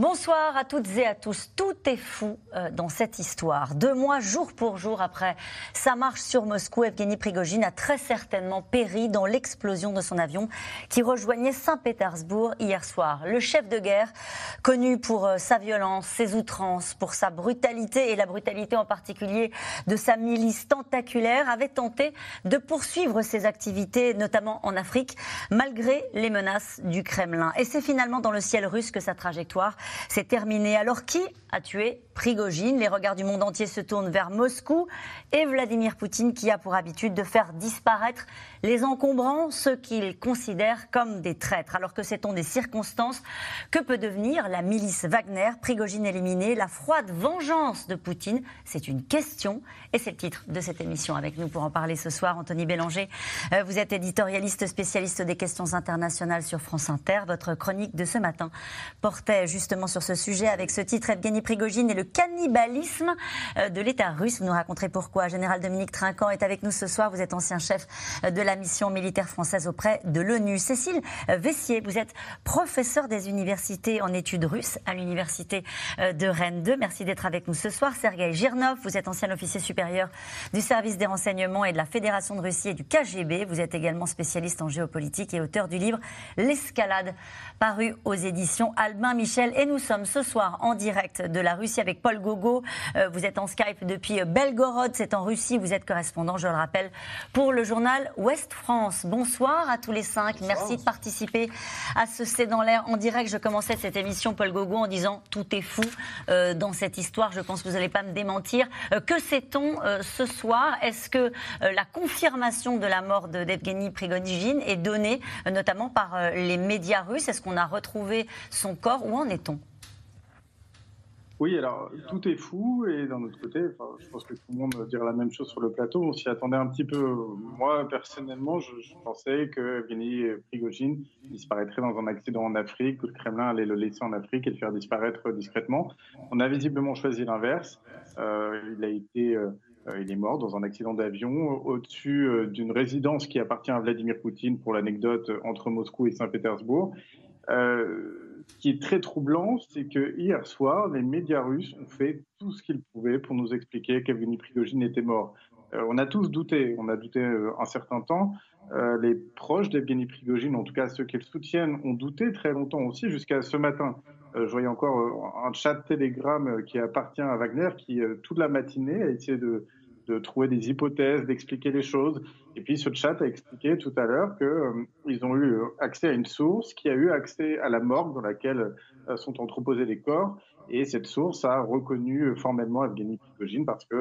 Bonsoir à toutes et à tous. Tout est fou euh, dans cette histoire. Deux mois, jour pour jour après sa marche sur Moscou, Evgeny Prigogine a très certainement péri dans l'explosion de son avion qui rejoignait Saint-Pétersbourg hier soir. Le chef de guerre, connu pour euh, sa violence, ses outrances, pour sa brutalité et la brutalité en particulier de sa milice tentaculaire, avait tenté de poursuivre ses activités, notamment en Afrique, malgré les menaces du Kremlin. Et c'est finalement dans le ciel russe que sa trajectoire c'est terminé. Alors qui a tué Prigogine Les regards du monde entier se tournent vers Moscou et Vladimir Poutine qui a pour habitude de faire disparaître les encombrants, ceux qu'il considère comme des traîtres. Alors que sait-on des circonstances? Que peut devenir la milice Wagner? Prigogine éliminée, la froide vengeance de Poutine C'est une question et c'est le titre de cette émission. Avec nous pour en parler ce soir, Anthony Bélanger. Euh, vous êtes éditorialiste spécialiste des questions internationales sur France Inter. Votre chronique de ce matin portait justement sur ce sujet avec ce titre Evgeny Prigogine et le cannibalisme euh, de l'État russe. Vous nous raconterez pourquoi. Général Dominique Trinquant est avec nous ce soir. Vous êtes ancien chef euh, de la mission militaire française auprès de l'ONU. Cécile euh, Vessier, vous êtes professeur des universités en études russes à l'université de Rennes 2. Merci d'être avec nous ce soir. Sergei Girnov, vous êtes ancien officier supérieur du service des renseignements et de la Fédération de Russie et du KGB. Vous êtes également spécialiste en géopolitique et auteur du livre L'escalade, paru aux éditions Albin Michel. Et nous sommes ce soir en direct de la Russie avec Paul Gogo. Euh, vous êtes en Skype depuis Belgorod, c'est en Russie. Vous êtes correspondant, je le rappelle, pour le journal Ouest France. Bonsoir à tous les cinq. Merci de participer à ce C'est dans l'air en direct. Je commençais cette émission, Paul Gogo, en disant tout est fou euh, dans cette histoire. Je pense que vous n'allez pas me démentir. Euh, que sait-on ce soir? Est-ce que la confirmation de la mort d'Evgeny Prigogine est donnée notamment par les médias russes? Est-ce qu'on a retrouvé son corps? Où en est-on? Oui, alors tout est fou et d'un autre côté, je pense que tout le monde dirait la même chose sur le plateau. On s'y attendait un petit peu. Moi, personnellement, je, pensais que Evgeny Prigogine disparaîtrait dans un accident en Afrique, que le Kremlin allait le laisser en Afrique et le faire disparaître discrètement. On a visiblement choisi l'inverse. Euh, il a été euh, il est mort dans un accident d'avion au-dessus euh, d'une résidence qui appartient à Vladimir Poutine, pour l'anecdote, entre Moscou et Saint-Pétersbourg. Euh, qui est très troublant, c'est que hier soir, les médias russes ont fait tout ce qu'ils pouvaient pour nous expliquer qu'Evgeny Prigogine était mort. Euh, on a tous douté, on a douté euh, un certain temps. Euh, les proches d'Evgeny Prigogine, en tout cas ceux qui le soutiennent, ont douté très longtemps aussi, jusqu'à ce matin. je voyais encore un chat Telegram qui appartient à Wagner qui, toute la matinée, a essayé de, de trouver des hypothèses, d'expliquer les choses. Et puis ce chat a expliqué tout à l'heure qu'ils euh, ont eu accès à une source qui a eu accès à la morgue dans laquelle euh, sont entreposés les corps. Et cette source a reconnu formellement Evgeny Prigogine parce que,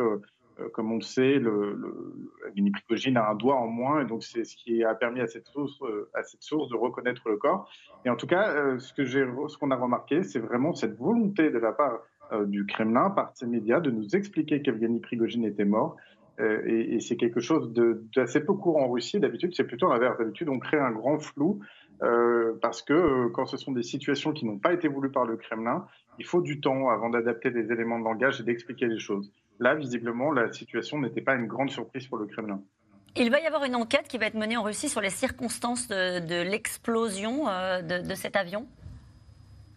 euh, comme on le sait, le, le, Evgeny Prigogine a un doigt en moins. Et donc c'est ce qui a permis à cette, source, à cette source de reconnaître le corps. Et en tout cas, ce qu'on a remarqué, c'est vraiment cette volonté de la part euh, du Kremlin par ces médias de nous expliquer qu'Evgeny Prigogine était mort. Euh, et, c'est quelque chose d'assez peu courant en Russie. D'habitude, c'est plutôt l'inverse. D'habitude, on crée un grand flou euh, parce que quand ce sont des situations qui n'ont pas été voulues par le Kremlin, il faut du temps avant d'adapter des éléments de langage et d'expliquer les choses. Là, visiblement, la situation n'était pas une grande surprise pour le Kremlin. Il va y avoir une enquête qui va être menée en Russie sur les circonstances de, l'explosion de cet avion?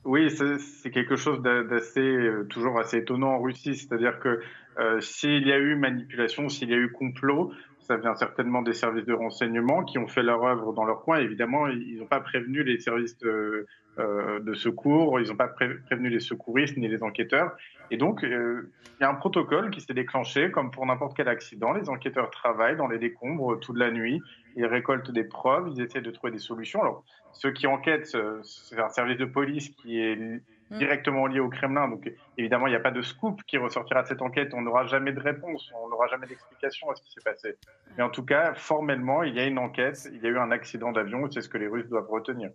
Oui, c'est quelque chose d'assez, euh, toujours assez étonnant en Russie. C'est-à-dire que euh, s'il y a eu manipulation, s'il y a eu complot, ça vient certainement des services de renseignement qui ont fait leur œuvre dans leur coin. Évidemment, ils n'ont pas prévenu les services de, euh, secours, ils n'ont pas prévenu les secouristes ni les enquêteurs. Et donc, euh, il y a un protocole qui s'est déclenché, comme pour n'importe quel accident. Les enquêteurs travaillent dans les décombres toute la nuit, ils récoltent des preuves, ils essaient de trouver des solutions. Alors, ceux qui enquêtent, euh, c'est un service de police qui est mm. directement lié au Kremlin. Donc, évidemment, il n'y a pas de scoop qui ressortira de cette enquête. On n'aura jamais de réponse, on n'aura jamais d'explication à ce qui s'est passé. Mais en tout cas, formellement, il y a une enquête, il y a eu un accident d'avion, c'est ce que les Russes doivent retenir.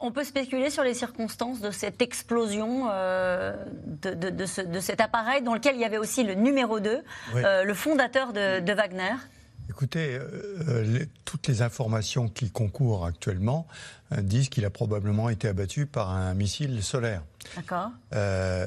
On peut spéculer sur les circonstances de cette explosion euh, de, cet appareil dans lequel il y avait aussi le numéro 2, euh, le fondateur de, Wagner Écoutez, toutes les informations qui concourent actuellement disent qu'il a probablement été abattu par un missile solaire. D'accord. Euh,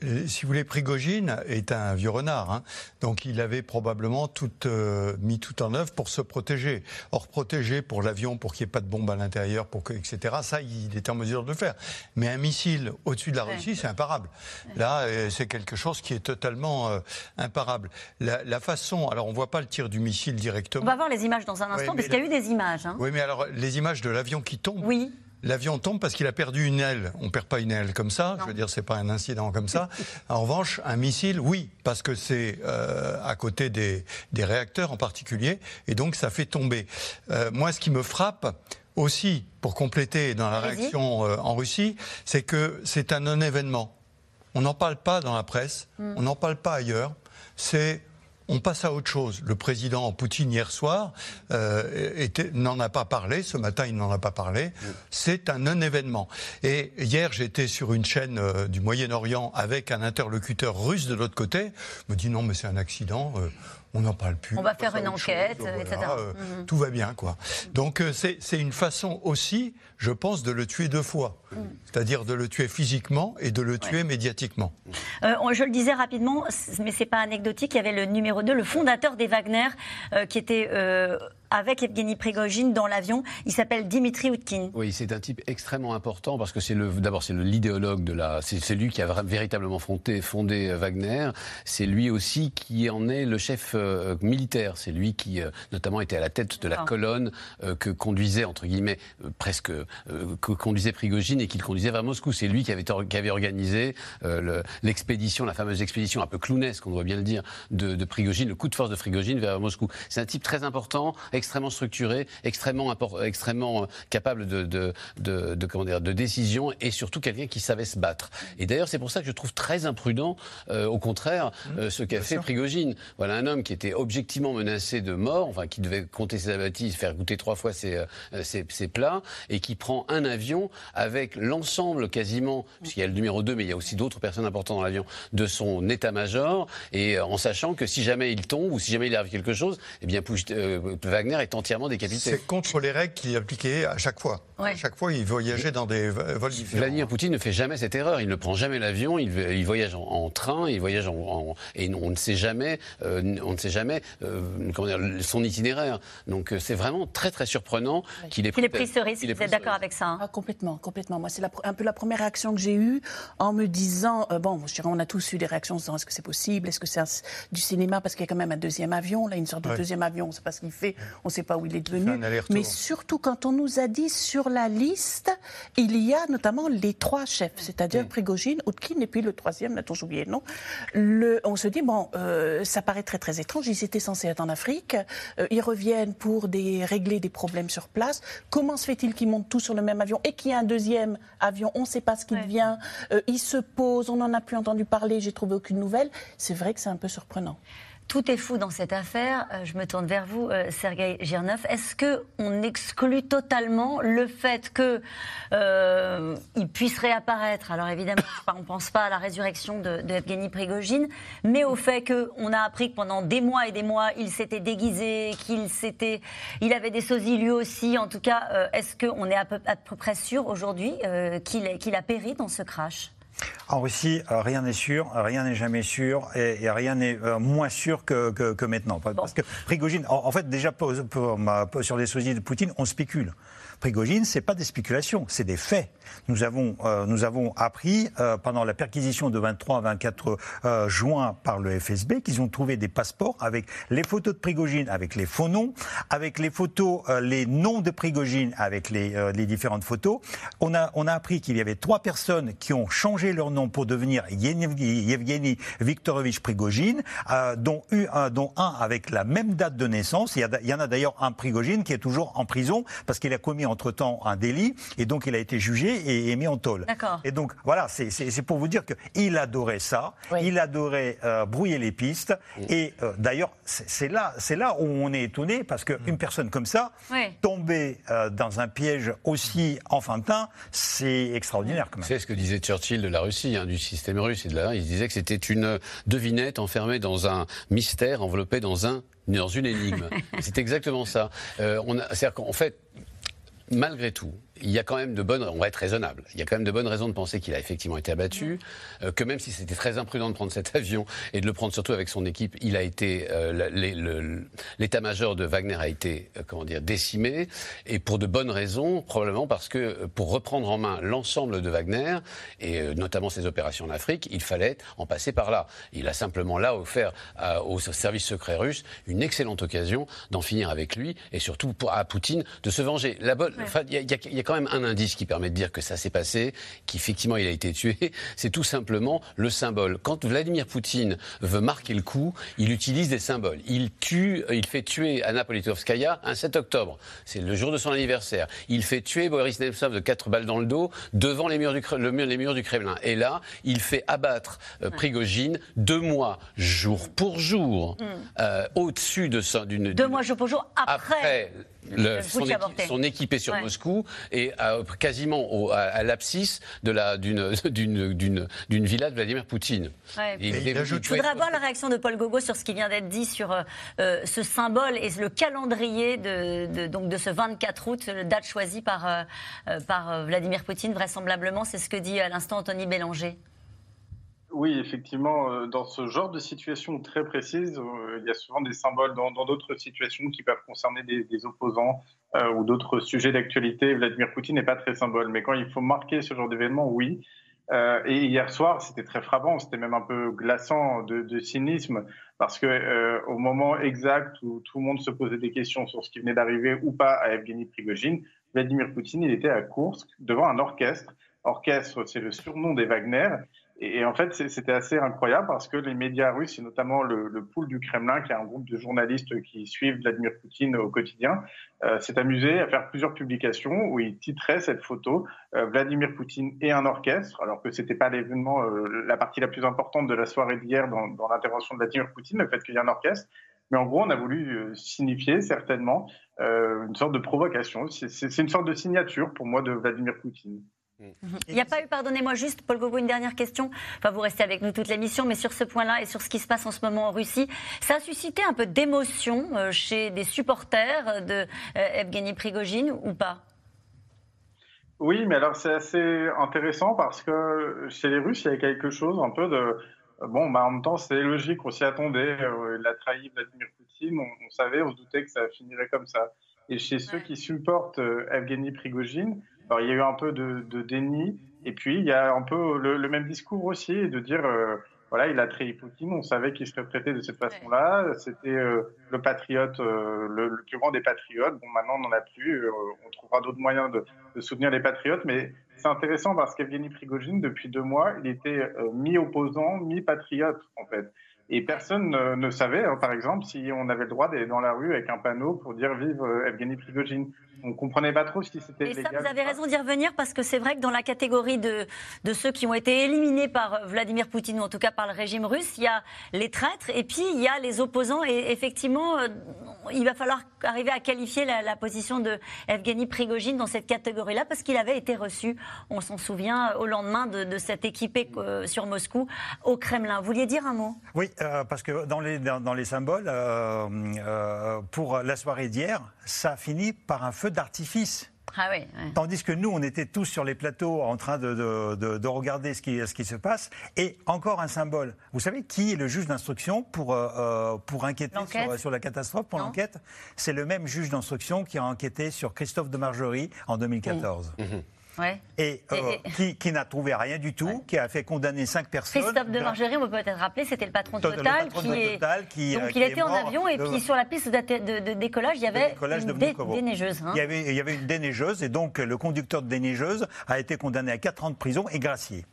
si vous voulez, Prigogine est un vieux renard, hein. donc il avait probablement tout, euh, mis tout en œuvre pour se protéger. Or, protéger pour l'avion, pour qu'il n'y ait pas de bombe à l'intérieur, pour que, etc., ça, il était en mesure de le faire. Mais un missile au-dessus de la Russie, c'est imparable. Là, euh, c'est quelque chose qui est totalement imparable. La, façon, alors on ne voit pas le tir du missile directement. On va voir les images dans un instant, parce qu'il y a eu des images. Hein. Oui, mais alors, les images de l'avion qui tombe. Oui. L'avion tombe parce qu'il a perdu une aile. On perd pas une aile comme ça. Je veux dire, c'est pas un incident comme ça. En revanche, un missile, oui, parce que c'est euh, à côté des, réacteurs en particulier, et donc ça fait tomber. Euh, moi, ce qui me frappe aussi, pour compléter dans la réaction euh, en Russie, c'est que c'est un non-événement. On n'en parle pas dans la presse, hmm. on n'en parle pas ailleurs. C'est on passe à autre chose. Le président Poutine hier soir euh, n'en a pas parlé. Ce matin, il n'en a pas parlé. C'est un non-événement. Et hier, j'étais sur une chaîne euh, du Moyen-Orient avec un interlocuteur russe de l'autre côté. Il me dit non, mais c'est un accident. Euh, on n'en parle plus. On va faire une enquête, etc. Mhm. Tout va bien, quoi. Donc c'est une façon aussi, je pense, de le tuer deux fois. Mhm. C'est-à-dire de le tuer physiquement et de le tuer médiatiquement. je le disais rapidement, mais c'est pas anecdotique, il y avait le numéro le fondateur des Wagner, euh, qui était euh, avec Evgeny Prigogine dans l'avion. Il s'appelle Dimitri Utkin. Oui, c'est un type extrêmement important parce que c'est le, d'abord c'est l'idéologue de la, c'est lui qui a véritablement fondé, fondé euh, Wagner. C'est lui aussi qui en est le chef militaire. C'est lui qui, notamment, était à la tête de la colonne que conduisait entre guillemets presque que conduisait Prigogine et qu'il conduisait vers Moscou. C'est lui qui avait, qui avait organisé l'expédition, la fameuse expédition un peu clownesque, on doit bien le dire, de, de Prigogine le coup de force de Frigogine vers Moscou. C'est un type très important, extrêmement structuré, extrêmement, extrêmement euh, capable de, de, de, comment dire, de décision et surtout quelqu'un qui savait se battre. Et d'ailleurs, c'est pour ça que je trouve très imprudent, euh, au contraire, mmh. euh, ce qu'a fait Prigogine. Voilà un homme qui était objectivement menacé de mort, enfin qui devait compter ses abattis, faire goûter trois fois ses, ses, ses plats, et qui prend un avion avec l'ensemble quasiment, puisqu'il y a le numéro 2, mais il y a aussi d'autres personnes importantes dans l'avion, de son état-major, et en sachant que si jamais il tombe ou si jamais il arrive quelque chose, eh bien euh, Wagner est entièrement décapité. C'est contre les règles qu'il appliquait à chaque fois. À chaque fois, il voyageait dans des vols différents. Vladimir Poutine ne fait jamais cette erreur. Il ne prend jamais l'avion. Il, il, voyage en, train. Il voyage en, et on ne sait jamais, euh, on ne sait jamais euh, comment dire, son itinéraire. Donc c'est vraiment très très surprenant qu'il ait, pris, ce risque. Vous êtes d'accord avec ça hein? Ah, Complètement, complètement. Moi, c'est un peu la première réaction que j'ai eue en me disant bon, je dirais, on a tous eu des réactions en disant est-ce que c'est possible, est-ce que c'est du cinéma? Parce qu'il y a quand même un deuxième avion, là, une sorte de deuxième avion, on ne sait pas ce qu'il fait, on ne sait pas où il est devenu. Mais surtout quand on nous a dit sur la liste, il y a notamment les trois chefs, c'est-à-dire Prigogine, Outkin et puis le troisième, là, j'ai oublié non le, On se dit, bon, euh, ça paraît très très étrange, ils étaient censés être en Afrique, euh, ils reviennent pour des, régler des problèmes sur place. Comment se fait-il qu'ils montent tous sur le même avion et qu'il y a un deuxième avion? On ne sait pas ce qu'il vient, euh, il se pose, on n'en a plus entendu parler, j'ai trouvé aucune nouvelle. C'est vrai que c'est un peu surprenant. Tout est fou dans cette affaire. Euh, je me tourne vers vous, euh, Sergei Girneuf. Est-ce que on exclut totalement le fait qu'il euh, puisse réapparaître? Alors évidemment, on ne pense pas à la résurrection de, de Evgeny Prigogine, mais au fait qu'on a appris que pendant des mois et des mois, il s'était déguisé, qu'il s'était, il avait des sosies lui aussi. En tout cas, est-ce qu'on est à peu, à peu, près sûr aujourd'hui qu'il a péri dans ce crash? En Russie, euh, rien n'est sûr, rien n'est jamais sûr, et, rien n'est euh, moins sûr que, maintenant. Parce que Prigogine, en, fait, déjà sur les sosies de Poutine, on spécule. Prigogine, c'est pas des spéculations, c'est des faits. Nous avons, euh, nous avons appris euh, pendant la perquisition de 23 à 24 euh, juin par le FSB qu'ils ont trouvé des passeports avec les photos de Prigogine, avec les faux noms, avec les photos, les noms de Prigogine, avec les, les différentes photos. On a, on a appris qu'il y avait trois personnes qui ont changé leur nom pour devenir Yevgeny Viktorovich Prigogine, dont, dont un avec la même date de naissance. Il y, il y en a d'ailleurs un Prigogine qui est toujours en prison parce qu'il a commis entre-temps un délit, et donc il a été jugé et, mis en tôle. Et donc voilà, c'est pour vous dire qu'il adorait ça, il adorait euh, brouiller les pistes, et euh, d'ailleurs c'est là, là où on est étonné, parce qu'une mm. personne comme ça, tomber euh, dans un piège aussi enfantin, c'est extraordinaire quand même. C'est ce que disait Churchill de la Russie, hein, du système russe et de là. Il disait que c'était une devinette enfermée dans un mystère, enveloppée dans un dans une énigme. C'est exactement ça. Euh, C'est-à-dire qu'en fait, malgré tout, il y a quand même de bonnes, on va être raisonable, il y a quand même de bonnes raisons de penser qu'il a effectivement été abattu, euh, que même si c'était très imprudent de prendre cet avion et de le prendre surtout avec son équipe, il a été, euh, l'état-major de Wagner a été, euh, comment dire, décimé, et pour de bonnes raisons, probablement parce que pour reprendre en main l'ensemble de Wagner, et notamment ses opérations en Afrique, il fallait en passer par là. Il a simplement là offert au service secret russe une excellente occasion d'en finir avec lui, et surtout pour, à Poutine de se venger. La bonne, il y a quand même un indice qui permet de dire que ça s'est passé, qu'effectivement il a été tué. C'est tout simplement le symbole. Quand Vladimir Poutine veut marquer le coup, il utilise des symboles. Il tue, il fait tuer Anna Politkovskaya un 7 octobre. C'est le jour de son anniversaire. Il fait tuer Boris Nemtsov de quatre balles dans le dos devant les murs du, le mur, les murs du Kremlin. Et là, il fait abattre euh, Prigogine deux mois, jour pour jour, mm. euh, au-dessus de. D'une, deux mois, jour pour jour, après son, équipé sur Moscou et quasiment au, à, l'abscisse d'une, d'une, d'une, d'une villa de Vladimir Poutine. Je voudrais avoir la réaction de Paul Gogo sur ce qui vient d'être dit sur euh, euh, ce symbole et le calendrier de, donc de ce 24 août, la date choisie par, euh, par Vladimir Poutine, vraisemblablement. C'est ce que dit à l'instant Anthony Bélanger. Oui, effectivement, dans ce genre de situation très précise, il y a souvent des symboles dans d'autres situations qui peuvent concerner des, opposants euh, ou d'autres sujets d'actualité. Vladimir Poutine n'est pas très symbole, mais quand il faut marquer ce genre d'événement, oui. et hier soir, c'était très frappant, c'était même un peu glaçant de, cynisme, parce que au moment exact où tout le monde se posait des questions sur ce qui venait d'arriver ou pas à Evgeny Prigogine, Vladimir Poutine, il était à Kursk devant un orchestre. Orchestre, c'est le surnom des Wagner. Et, en fait, c'était assez incroyable parce que les médias russes, et notamment le, le du Kremlin, qui est un groupe de journalistes qui suivent Vladimir Poutine au quotidien, euh, s'est amusé à faire plusieurs publications où ils titraient cette photo euh, Vladimir Poutine et un orchestre, alors que c'était pas l'événement, euh, la partie la plus importante de la soirée d'hier dans, dans l'intervention de Vladimir Poutine, le fait qu'il y ait un orchestre. Mais en gros, on a voulu signifier certainement une sorte de provocation. C'est une sorte de signature pour moi de Vladimir Poutine. Il n'y a pas eu, pardonnez-moi juste, Paul Gogo, une dernière question. Enfin, vous restez avec nous toute l'émission, mais sur ce point-là et sur ce qui se passe en ce moment en Russie, ça a suscité un peu d'émotion euh, chez des supporters de euh, Evgeny Prigogine ou pas? Oui, mais alors c'est assez intéressant parce que chez les Russes, il y a quelque chose un peu de. Bon, bah, en même temps, c'est logique, on s'y attendait. Euh, il a trahi Vladimir Poutine, on, savait, on se doutait que ça finirait comme ça. Et chez ceux qui supportent Evgeny Prigogine, alors, il y a eu un peu de, déni, et puis il y a un peu le, même discours aussi, de dire, euh, voilà, il a trahi Poutine, on savait qu'il serait traité de cette façon-là, c'était euh, le patriote, euh, le, plus grand des patriotes, bon, maintenant on n'en a plus, on trouvera d'autres moyens de, soutenir les patriotes, mais c'est intéressant parce qu'Evgeny Prigogine, depuis deux mois, il était mi-opposant, mi-patriote, en fait. Et personne ne, savait, hein, par exemple, si on avait le droit d'aller dans la rue avec un panneau pour dire vive Evgeny Prigogine on comprenait pas trop si c'était légal. Et ça, vous avez raison d'y revenir parce que c'est vrai que dans la catégorie de, de ceux qui ont été éliminés par Vladimir Poutine ou en tout cas par le régime russe, il y a les traîtres et puis il y a les opposants. Et effectivement, euh, il va falloir arriver à qualifier la, position de Evgeny Prigogine dans cette catégorie-là parce qu'il avait été reçu, on s'en souvient, au lendemain de, cette équipée euh, sur Moscou au Kremlin. Vous vouliez dire un mot? Oui, euh, parce que dans les, dans, les symboles, pour la soirée d'hier, ça finit par un feu d'artifice. Ah oui, Tandis que nous, on était tous sur les plateaux en train de, de, regarder ce qui, ce qui, se passe. Et encore un symbole. Vous savez qui est le juge d'instruction pour, euh, euh, pour enquêter sur, la catastrophe, pour l'enquête? C'est le même juge d'instruction qui a enquêté sur Christophe de Margerie en 2014 et, euh, qui, n'a trouvé rien du tout, qui a fait condamner cinq personnes. Christophe de Margerie, on peut peut-être rappeler, c'était le patron de Total, qui, est... donc euh, il était en avion et puis sur la piste de, décollage, il y avait une déneigeuse. Hein. Il, y avait, il y avait une déneigeuse et donc le conducteur de déneigeuse a été condamné à 4 ans de prison et gracié.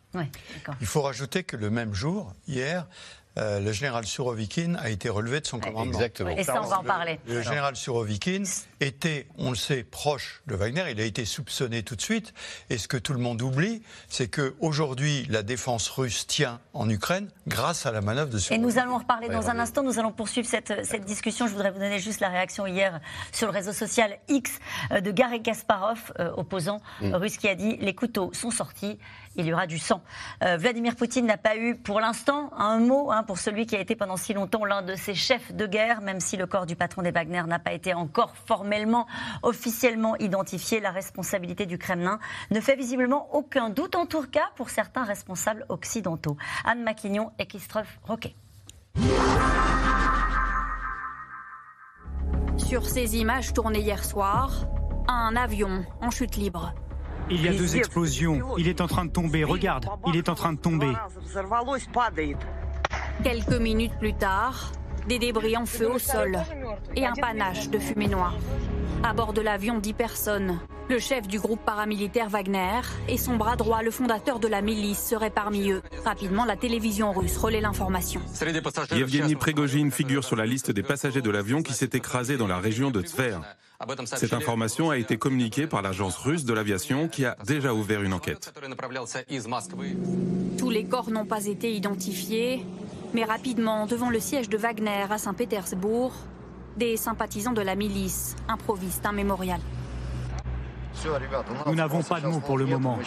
il faut rajouter que le même jour, hier, euh, le général Surovikin a été relevé de son commandement. Exactement. Et ça, on va en parler. Le général Surovikin était, on le sait, proche de Wagner. Il a été soupçonné tout de suite. Et ce que tout le monde oublie, c'est qu'aujourd'hui, la défense russe tient en Ukraine grâce à la manœuvre de Et Surovikin. nous allons en reparler dans un instant. Nous allons poursuivre cette, cette discussion. Je voudrais vous donner juste la réaction hier sur le réseau social X euh, de Garry Kasparov, euh, opposant russe, qui a dit les couteaux sont sortis, il y aura du sang. Euh, Vladimir Poutine n'a pas eu, pour l'instant, un mot hein, pour celui qui a été pendant si longtemps l'un de ses chefs de guerre, même si le corps du patron des Wagner n'a pas été encore formellement, officiellement identifié. La responsabilité du Kremlin ne fait visiblement aucun doute, en tout cas pour certains responsables occidentaux. Anne Maquignon et Roquet. Sur ces images tournées hier soir, un avion en chute libre. Il y a deux explosions. Il est en train de tomber. Regarde, il est en train de tomber. Quelques minutes plus tard, des débris en feu au sol et un panache de fumée noire. À bord de l'avion, dix personnes. Le chef du groupe paramilitaire Wagner et son bras droit, le fondateur de la milice, seraient parmi eux. Rapidement, la télévision russe relaie l'information. Yevgeny Prigogine figure sur la liste des passagers de l'avion qui s'est écrasé dans la région de Tver. Cette information a été communiquée par l'agence russe de l'aviation qui a déjà ouvert une enquête. Tous les corps n'ont pas été identifiés, mais rapidement, devant le siège de Wagner à Saint-Pétersbourg, des sympathisants de la milice improvisent un mémorial. Nous n'avons pas de mots pour le moment.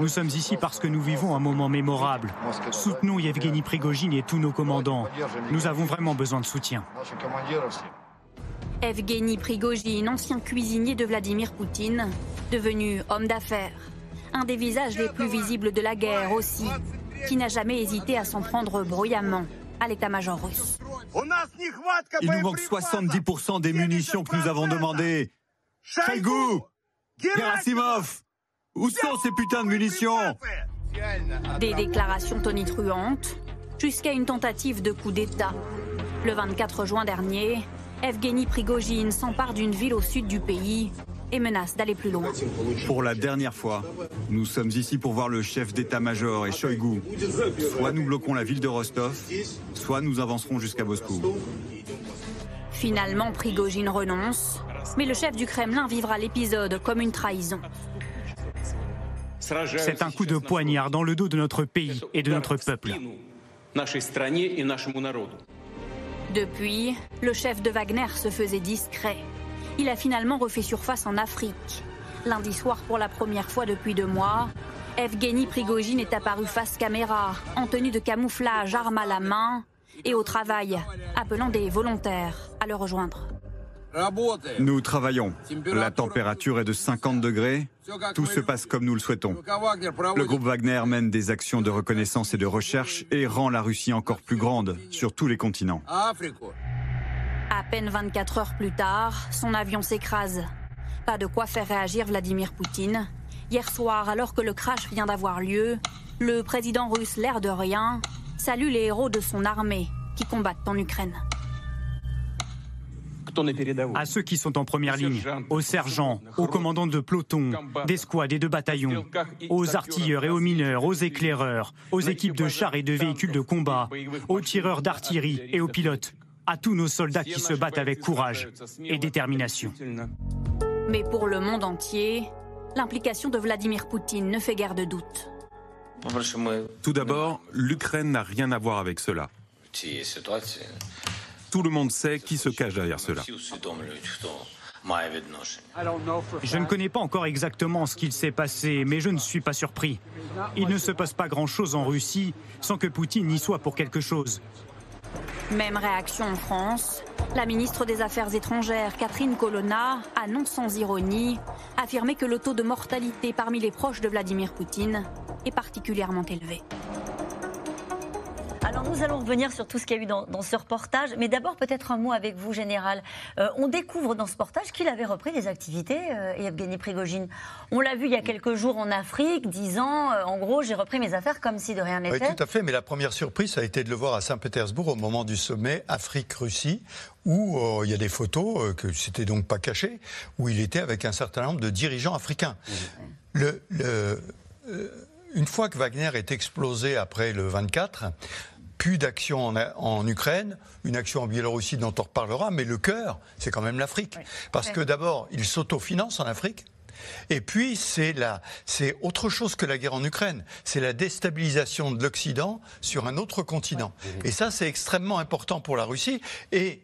Nous sommes ici parce que nous vivons un moment mémorable. Soutenons Yevgeny Prigogine et tous nos commandants. Nous avons vraiment besoin de soutien. Evgeny Prigogine, ancien cuisinier de Vladimir Poutine, devenu homme d'affaires. Un des visages les plus visibles de la guerre aussi, qui n'a jamais hésité à s'en prendre bruyamment à l'état-major russe. Il nous manque 70% des munitions que nous avons demandées. Shoigu Gerasimov Où sont ces putains de munitions? Des déclarations tonitruantes, jusqu'à une tentative de coup d'État. Le 24 juin dernier, Evgeny Prigogine s'empare d'une ville au sud du pays et menace d'aller plus loin. Pour la dernière fois, nous sommes ici pour voir le chef d'état-major et Shoigu. Soit nous bloquons la ville de Rostov, soit nous avancerons jusqu'à Moscou. Finalement, Prigogine renonce, mais le chef du Kremlin vivra l'épisode comme une trahison. C'est un coup de poignard dans le dos de notre pays et de notre peuple. Depuis, le chef de Wagner se faisait discret. Il a finalement refait surface en Afrique. Lundi soir, pour la première fois depuis deux mois, Evgeny Prigogine est apparu face caméra, en tenue de camouflage, arme à la main et au travail, appelant des volontaires à le rejoindre. Nous travaillons. La température est de 50 degrés. Tout se passe comme nous le souhaitons. Le groupe Wagner mène des actions de reconnaissance et de recherche et rend la Russie encore plus grande sur tous les continents. À peine 24 heures plus tard, son avion s'écrase. Pas de quoi faire réagir Vladimir Poutine. Hier soir, alors que le crash vient d'avoir lieu, le président russe, l'air de rien, salue les héros de son armée qui combattent en Ukraine. À ceux qui sont en première ligne, aux sergents, aux commandants de peloton, d'escouade et de bataillons, aux artilleurs et aux mineurs, aux éclaireurs, aux équipes de chars et de véhicules de combat, aux tireurs d'artillerie et aux pilotes, à tous nos soldats qui se battent avec courage et détermination. Mais pour le monde entier, l'implication de Vladimir Poutine ne fait guère de doute. Tout d'abord, l'Ukraine n'a rien à voir avec cela. Tout le monde sait qui se cache derrière cela. Je ne connais pas encore exactement ce qu'il s'est passé, mais je ne suis pas surpris. Il ne se passe pas grand-chose en Russie sans que Poutine y soit pour quelque chose. Même réaction en France. La ministre des Affaires étrangères, Catherine Colonna, a non sans ironie affirmé que le taux de mortalité parmi les proches de Vladimir Poutine est particulièrement élevé. Alors nous allons revenir sur tout ce qu'il y a eu dans, dans ce reportage, mais d'abord peut-être un mot avec vous, Général. Euh, on découvre dans ce reportage qu'il avait repris des activités, euh, Evgeny Prigogine. On l'a vu il y a quelques jours en Afrique, disant, euh, en gros, j'ai repris mes affaires comme si de rien Oui, n'était. tout à fait. Mais la première surprise, ça a été de le voir à Saint-Pétersbourg au moment du sommet Afrique-Russie, où euh, il y a des photos, euh, que c'était donc pas caché, où il était avec un certain nombre de dirigeants africains. Le, le, euh, une fois que Wagner est explosé après le 24, plus d'action en, Ukraine, une action en Biélorussie dont on reparlera, mais le cœur, c'est quand même l'Afrique. Parce que d'abord, il s'autofinance en Afrique. Et puis, c'est c'est autre chose que la guerre en Ukraine. C'est la déstabilisation de l'Occident sur un autre continent. Et ça, c'est extrêmement important pour la Russie. Et,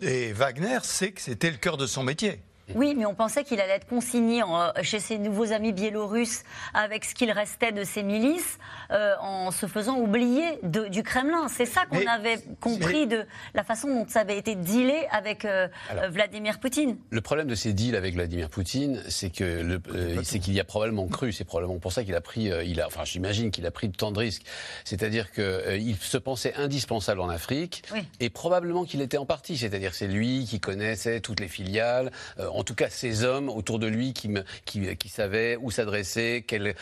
et Wagner sait que c'était le cœur de son métier. Oui, mais on pensait qu'il allait être consigné euh, chez ses nouveaux amis biélorusses avec ce qu'il restait de ses milices, euh, en se faisant oublier du Kremlin. C'est ça qu'on avait compris de la façon dont ça avait été dealé avec euh, Vladimir Poutine. Le problème de ces deals avec Vladimir Poutine, c'est que c'est qu'il y a probablement cru. C'est probablement pour ça qu'il a pris, il a, enfin, j'imagine qu'il a pris tant de risques. C'est-à-dire qu'il se pensait indispensable en Afrique, et probablement qu'il était en partie. C'est-à-dire c'est lui qui connaissait toutes les filiales en tout cas ces hommes autour de lui qui, me, qui, qui savaient où s'adresser, quelle,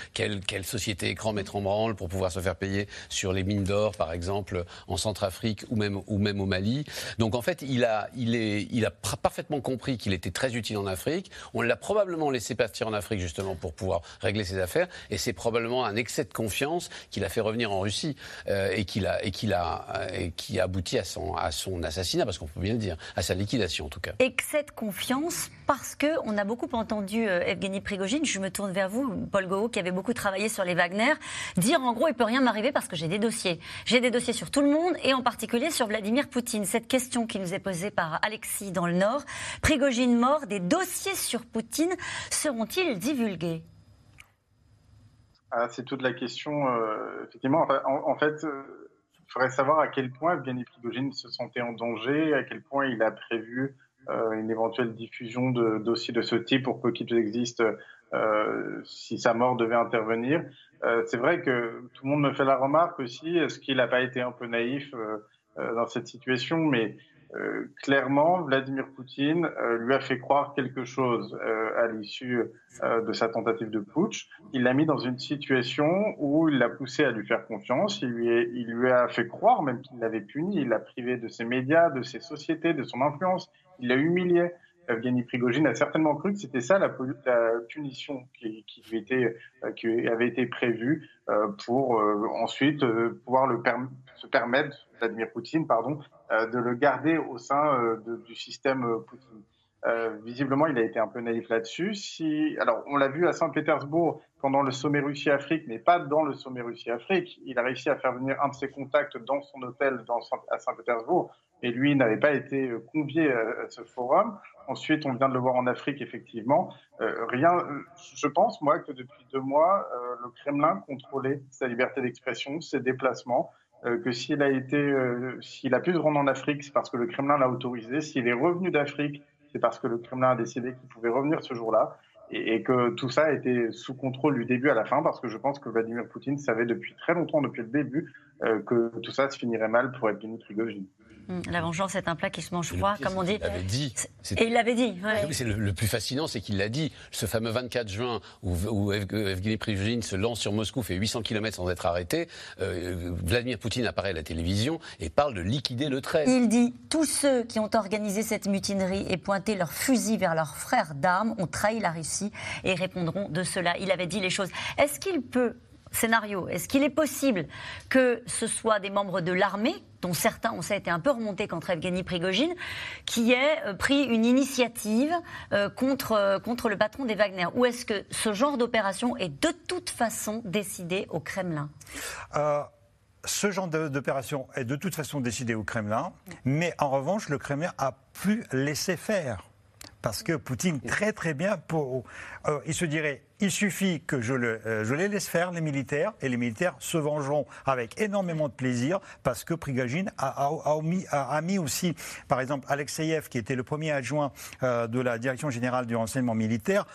société écran mettre en branle pour pouvoir se faire payer sur les mines d'or, par exemple, en Centrafrique ou même, au Mali. Donc en fait, il a, parfaitement compris qu'il était très utile en Afrique. On l'a probablement laissé partir en Afrique justement pour pouvoir régler ses affaires. Et c'est probablement un excès de confiance qu'il a fait revenir en Russie euh, a, et qui a abouti à son assassinat, parce qu'on peut bien le dire, à sa liquidation en tout cas. Excès de confiance parce qu'on a beaucoup entendu euh, Evgeny Prigogine, je me tourne vers vous, Paul Gau, qui avait beaucoup travaillé sur les Wagner, dire en gros, il peut rien m'arriver parce que j'ai des dossiers. J'ai des dossiers sur tout le monde et en particulier sur Vladimir Poutine. Cette question qui nous est posée par Alexis dans le Nord, Prigogine mort, des dossiers sur Poutine seront-ils divulgués? Ah, C'est toute la question, euh, effectivement. En, fait, euh, il faudrait savoir à quel point Evgeny Prigogine se sentait en danger, à quel point il a prévu une éventuelle diffusion de dossiers de ce type pour peu qu'ils existent euh, si sa mort devait intervenir. Euh, c'est vrai que tout le monde me fait la remarque aussi, est-ce qu'il n'a pas été un peu naïf dans cette situation Mais clairement, Vladimir Poutine lui a fait croire quelque chose à l'issue de sa tentative de putsch. Il l'a mis dans une situation où il l'a poussé à lui faire confiance. Il lui, il lui a fait croire même qu'il l'avait puni. Il l'a privé de ses médias, de ses sociétés, de son influence il l'a humilié. Evgeny Prigogine a certainement cru que c'était ça la, punition qui, était, euh, qui, avait été prévue euh, pour euh, ensuite pouvoir le se permettre, Vladimir Poutine, pardon, de le garder au sein du système Poutine. visiblement, il a été un peu naïf là-dessus. Si, alors, on l'a vu à Saint-Pétersbourg pendant le sommet Russie-Afrique, mais pas dans le sommet Russie-Afrique. Il a réussi à faire venir un de ses contacts dans son hôtel dans, à Saint-Pétersbourg et lui n'avait pas été euh, convié à, ce forum. Ensuite, on vient de le voir en Afrique, effectivement. Euh, rien, je pense, moi, que depuis deux mois, euh, le Kremlin contrôlait sa liberté d'expression, ses déplacements, que s'il a été, s'il a pu se rendre en Afrique, c'est parce que le Kremlin l'a autorisé. S'il est revenu d'Afrique, c'est parce que le Kremlin a décidé qu'il pouvait revenir ce jour-là. Et, que tout ça a été sous contrôle du début à la fin, parce que je pense que Vladimir Poutine savait depuis très longtemps, depuis le début, que tout ça se finirait mal pour Evgeny Prigozhin. Mm. La vengeance est un plat qui se mange froid, comme on dit. Il l'avait dit. Et il l'avait dit. C'est le, plus fascinant, c'est qu'il l'a dit. Ce fameux 24 juin où, où Evgeny Prigogine se lance sur Moscou, fait 800 km sans être arrêté. Euh, Vladimir Poutine apparaît à la télévision et parle de liquider le 13. Il dit tous ceux qui ont organisé cette mutinerie et pointé leurs fusils vers leurs frères d'armes ont trahi la Russie et répondront de cela. Il avait dit les choses. Est-ce qu'il peut scénario. Est-ce qu'il est possible que ce soit des membres de l'armée, dont certains, on sait, été un peu remontés contre Evgeny Prigogine, qui aient euh, pris une initiative euh, contre, euh, contre le patron des Wagner? Ou est-ce que ce genre d'opération est de toute façon décidé au Kremlin? Ce genre d'opération est de toute façon décidé au Kremlin, mais en revanche, le Kremlin a pu laisser faire parce que Poutine très très bien pour, euh, il se dirait il suffit que je, le, euh, je, les laisse faire, les militaires, et les militaires se vengeront avec énormément de plaisir, parce que Prigogine a, a, mis, a, mis, aussi, par exemple, Alexeyev, qui était le premier adjoint euh, de la direction générale du renseignement militaire,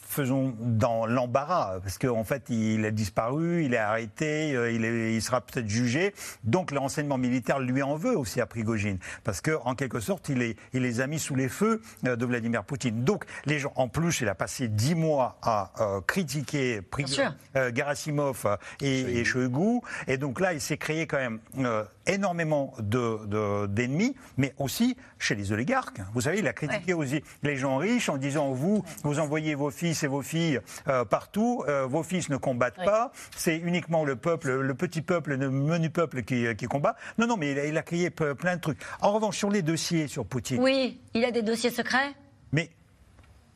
faisons dans l'embarras, parce qu'en fait, il a disparu, il est arrêté, euh, il, il sera peut-être jugé. Donc, le renseignement militaire lui en veut aussi à Prigogine, parce qu'en quelque sorte, il, est, il les a mis sous les feux euh, de Vladimir Poutine. Donc, les gens, en plus, il a passé dix mois à euh, critiquer Prigogine, Gerasimov et, et Shoigu, et donc là, il s'est créé quand même énormément d'ennemis, de, mais aussi chez les oligarques. Vous savez, il a critiqué aussi les gens riches en disant vous, vous envoyez vos fils et vos filles euh, partout, euh, vos fils ne combattent pas, c'est uniquement le peuple, le petit peuple, le menu peuple qui, qui combat. Non, non, mais il a, il a crié plein de trucs. En revanche, sur les dossiers sur Poutine. Oui, il a des dossiers secrets? Mais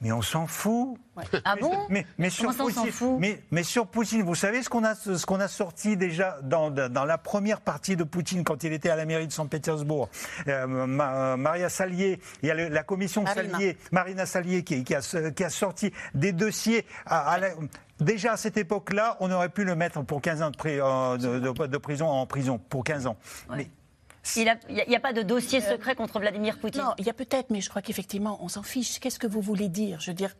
mais on s'en fout. Ah bon mais, mais, sur Poutine, mais, mais, sur Poutine, vous savez ce qu'on a, ce qu'on a sorti déjà dans, dans, la première partie de Poutine quand il était à la mairie de Saint-Pétersbourg. Euh, Maria Salier, il y a la commission Marina. Salier, Marina Salier qui, qui, a, qui, a, sorti des dossiers à, Déjà à cette époque-là, on aurait pu le mettre pour 15 ans de, euh, de, de prison en prison, pour 15 ans. Mais il n'y a, pas de dossier euh, secret contre Vladimir Poutine Non, il y a peut-être, mais je crois qu'effectivement, on s'en fiche. Qu'est-ce que vous voulez dire? Je veux dire,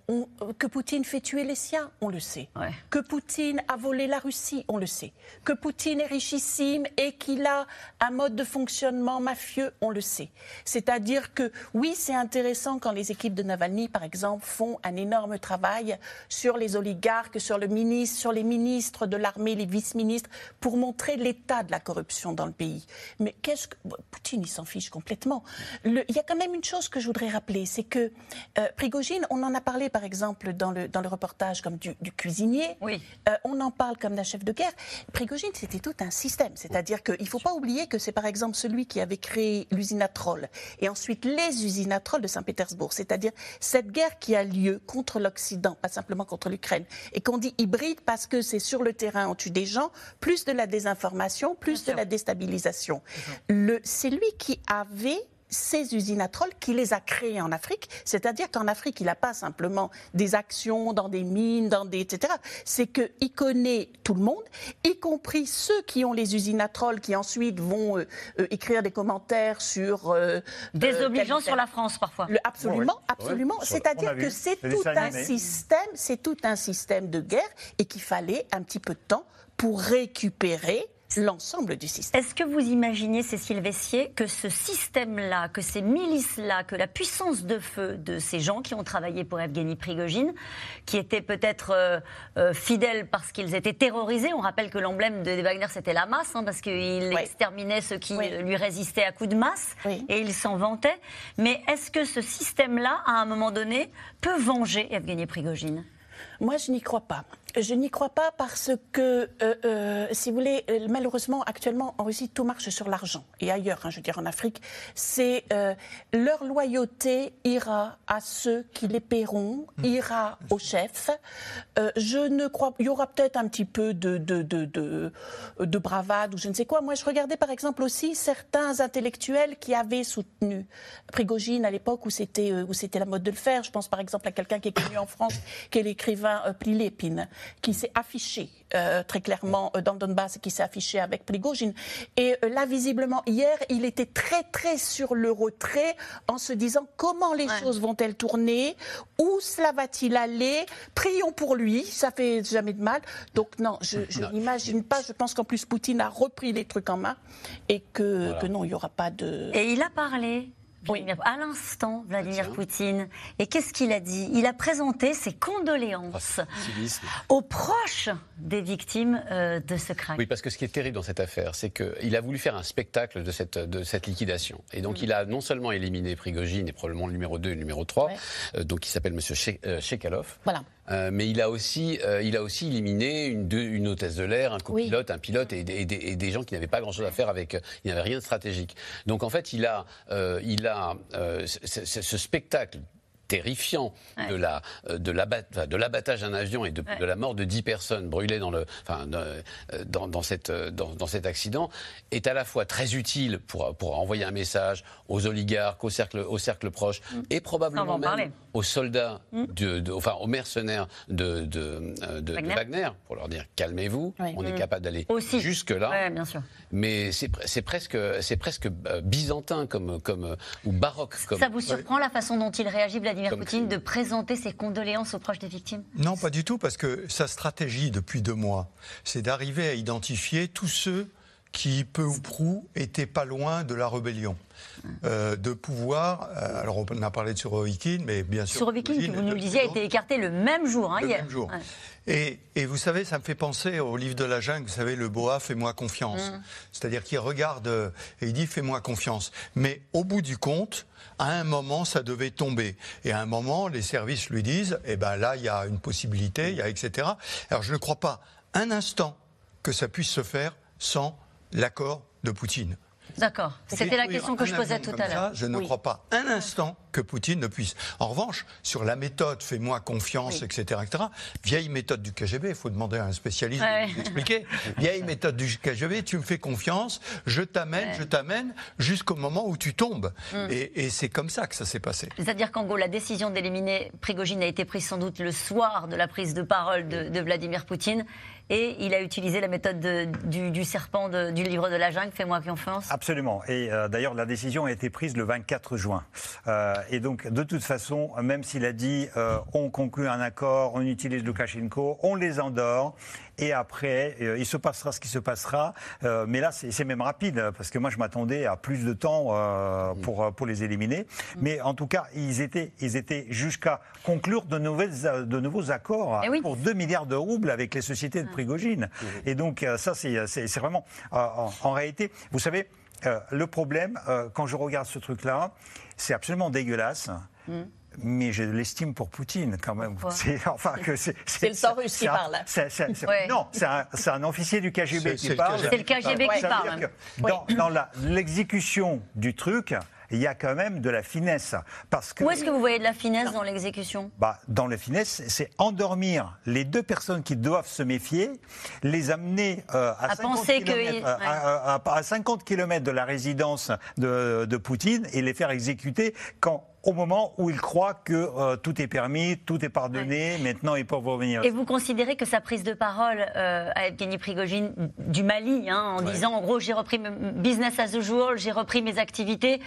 que Poutine fait tuer les siens, on le sait. Que Poutine a volé la Russie, on le sait. Que Poutine est richissime et qu'il a un mode de fonctionnement mafieux, on le sait. C'est-à-dire que, oui, c'est intéressant quand les équipes de Navalny, par exemple, font un énorme travail sur les oligarques, sur le ministre, sur les ministres de l'armée, les vice-ministres, pour montrer l'état de la corruption dans le pays. Mais qu'est-ce Poutine, il s'en fiche complètement. il y a quand même une chose que je voudrais rappeler, c'est que euh, Prigogine, on en a parlé par exemple dans le, dans le reportage comme du, cuisinier, oui. Euh, on en parle comme d'un chef de guerre. Prigogine, c'était tout un système, c'est-à-dire qu'il ne faut pas oublier que c'est par exemple celui qui avait créé l'usine à troll et ensuite les usines à troll de Saint-Pétersbourg, c'est-à-dire cette guerre qui a lieu contre l'Occident, pas simplement contre l'Ukraine, et qu'on dit hybride parce que c'est sur le terrain, on tue des gens, plus de la désinformation, plus de la déstabilisation c'est lui qui avait ces usines à troll, qui les a créées en Afrique. C'est-à-dire qu'en Afrique, il n'a pas simplement des actions dans des mines, dans des etc. C'est qu'il connaît tout le monde, y compris ceux qui ont les usines à troll, qui ensuite vont euh, euh, écrire des commentaires sur euh, désobligeants sur la France parfois. absolument, absolument. C'est-à-dire que c'est tout un système, c'est tout un système de guerre et qu'il fallait un petit peu de temps pour récupérer l'ensemble du système. Est-ce que vous imaginez, Cécile Vessier, que ce système-là, que ces milices-là, que la puissance de feu de ces gens qui ont travaillé pour Evgeny Prigogine, qui étaient peut-être euh, euh, fidèles parce qu'ils étaient terrorisés, on rappelle que l'emblème de Wagner c'était la masse, hein, parce qu'il exterminait ceux qui lui résistaient à coups de masse, et il s'en vantait. Mais est-ce que ce système-là, à un moment donné, peut venger Evgeny Prigogine? Moi, je n'y crois pas. Je n'y crois pas parce que, euh, euh, si vous voulez, euh, malheureusement, actuellement, en Russie, tout marche sur l'argent. Et ailleurs, hein, je veux dire en Afrique, c'est leur loyauté ira à ceux qui les paieront, mmh. ira au chef. je ne crois Il y aura peut-être un petit peu de, de, de, de, de bravade ou je ne sais quoi. Moi, je regardais par exemple aussi certains intellectuels qui avaient soutenu Prigogine à l'époque où c'était où c'était la mode de le faire. Je pense par exemple à quelqu'un qui est connu en France, qui est l'écrivain Prilépine qui s'est affiché euh, très clairement euh, dans le Donbass, qui s'est affiché avec Prigogine. Et euh, là, visiblement, hier, il était très, très sur le retrait en se disant comment les choses vont-elles tourner, où cela va-t-il aller, prions pour lui, ça fait jamais de mal. Donc non, je, n'imagine pas, je pense qu'en plus Poutine a repris les trucs en main et que, que non, il n'y aura pas de... Et il a parlé oui. À l'instant, Vladimir Poutine. Et qu'est-ce qu'il a dit? Il a présenté ses condoléances ah, aux proches des victimes euh, de ce crime. Oui, parce que ce qui est terrible dans cette affaire, c'est qu'il a voulu faire un spectacle de cette, de cette liquidation. Et donc, mm. il a non seulement éliminé Prigogine et probablement le numéro 2 et le numéro 3, euh, donc qui s'appelle M. Shekalov. Voilà. Euh, mais il a aussi, euh, il a aussi éliminé une, une hôtesse de l'air, un copilote, un pilote et, des gens qui n'avaient pas grand-chose à faire avec. Euh, il n'y avait rien de stratégique. Donc en fait, il a, il a ce spectacle terrifiant de la euh, de l'abattage d'un avion et de, la mort de 10 personnes brûlées dans le enfin euh, dans, dans cette dans, dans, cet accident est à la fois très utile pour pour envoyer un message aux oligarques au cercle au cercle proche mm. et probablement même aux soldats mm. de, enfin aux mercenaires de de, euh, de Wagner. pour leur dire calmez-vous on est mm. capable d'aller jusque là bien sûr. Mais c'est presque c'est presque byzantin comme comme ou baroque comme. Ça vous surprend la façon dont il réagit Vladimir Poutine de présenter ses condoléances aux proches des victimes? Non, pas du tout, parce que sa stratégie depuis deux mois, c'est d'arriver à identifier tous ceux qui, peu ou prou, était pas loin de la rébellion. Euh, de pouvoir, euh, alors on a parlé de Surovikin, mais bien sûr... Surovikin, qui vous nous le disiez, a été écarté le même jour, hein, le hier. Même jour. Et, et, vous savez, ça me fait penser au livre de la jungle, vous savez, le Boa, fais-moi confiance. Mm. C'est-à-dire qu'il regarde euh, et il dit, fais-moi confiance. Mais au bout du compte, à un moment, ça devait tomber. Et à un moment, les services lui disent, eh ben là, il y a une possibilité, il y a etc. Alors je ne crois pas un instant que ça puisse se faire sans l'accord de Poutine. D'accord. C'était la question que je posais tout à l'heure. Je ne oui. crois pas un instant que Poutine ne puisse. En revanche, sur la méthode, fais-moi confiance, oui. etc., etc., vieille méthode du KGB, il faut demander à un spécialiste ouais. de expliquer. vieille méthode du KGB, tu me fais confiance, je t'amène, ouais. je t'amène jusqu'au moment où tu tombes. Mm. Et, et c'est comme ça que ça s'est passé. C'est-à-dire qu'en gros, la décision d'éliminer Prigogine a été prise sans doute le soir de la prise de parole de, de Vladimir Poutine et il a utilisé la méthode de, du, serpent du livre de la jungle, fais-moi confiance. Absolument. Et euh, d'ailleurs, la décision a été prise le 24 juin. Euh, et donc, de toute façon, même s'il a dit euh, on conclut un accord, on utilise Loukachenko, on les endort. Et après, euh, il se passera ce qui se passera. Euh, mais là, c'est même rapide, parce que moi, je m'attendais à plus de temps euh, pour, pour les éliminer. Mais en tout cas, ils étaient, ils étaient jusqu'à conclure de, nouvelles, de nouveaux accords oui. pour 2 milliards de roubles avec les sociétés de Prigogine. Et donc, ça, c'est vraiment... En, en, réalité, vous savez, le problème, quand je regarde ce truc-là, c'est absolument dégueulasse. Mm mais je l'estime pour Poutine quand même. C'est enfin que c'est le sang russe qui parle. C est, c est, c est, ouais. Non, c'est un, un, officier du KGB qui parle. C'est le KGB qui parle. Dans, dans l'exécution du truc, il y a quand même de la finesse. Parce que, Où est-ce que vous voyez de la finesse dans l'exécution? Bah, Dans la finesse, c'est endormir les deux personnes qui doivent se méfier, les amener euh, à, à, 50 km, que... ouais. à, à, à, 50 km de la résidence de, de Poutine et les faire exécuter quand au moment où il croit que euh, tout est permis, tout est pardonné, maintenant ils peuvent revenir. Et vous considérez que sa prise de parole euh, à Evgeny Prigogine du Mali, hein, en ouais. disant en gros j'ai repris business as usual, j'ai repris mes activités,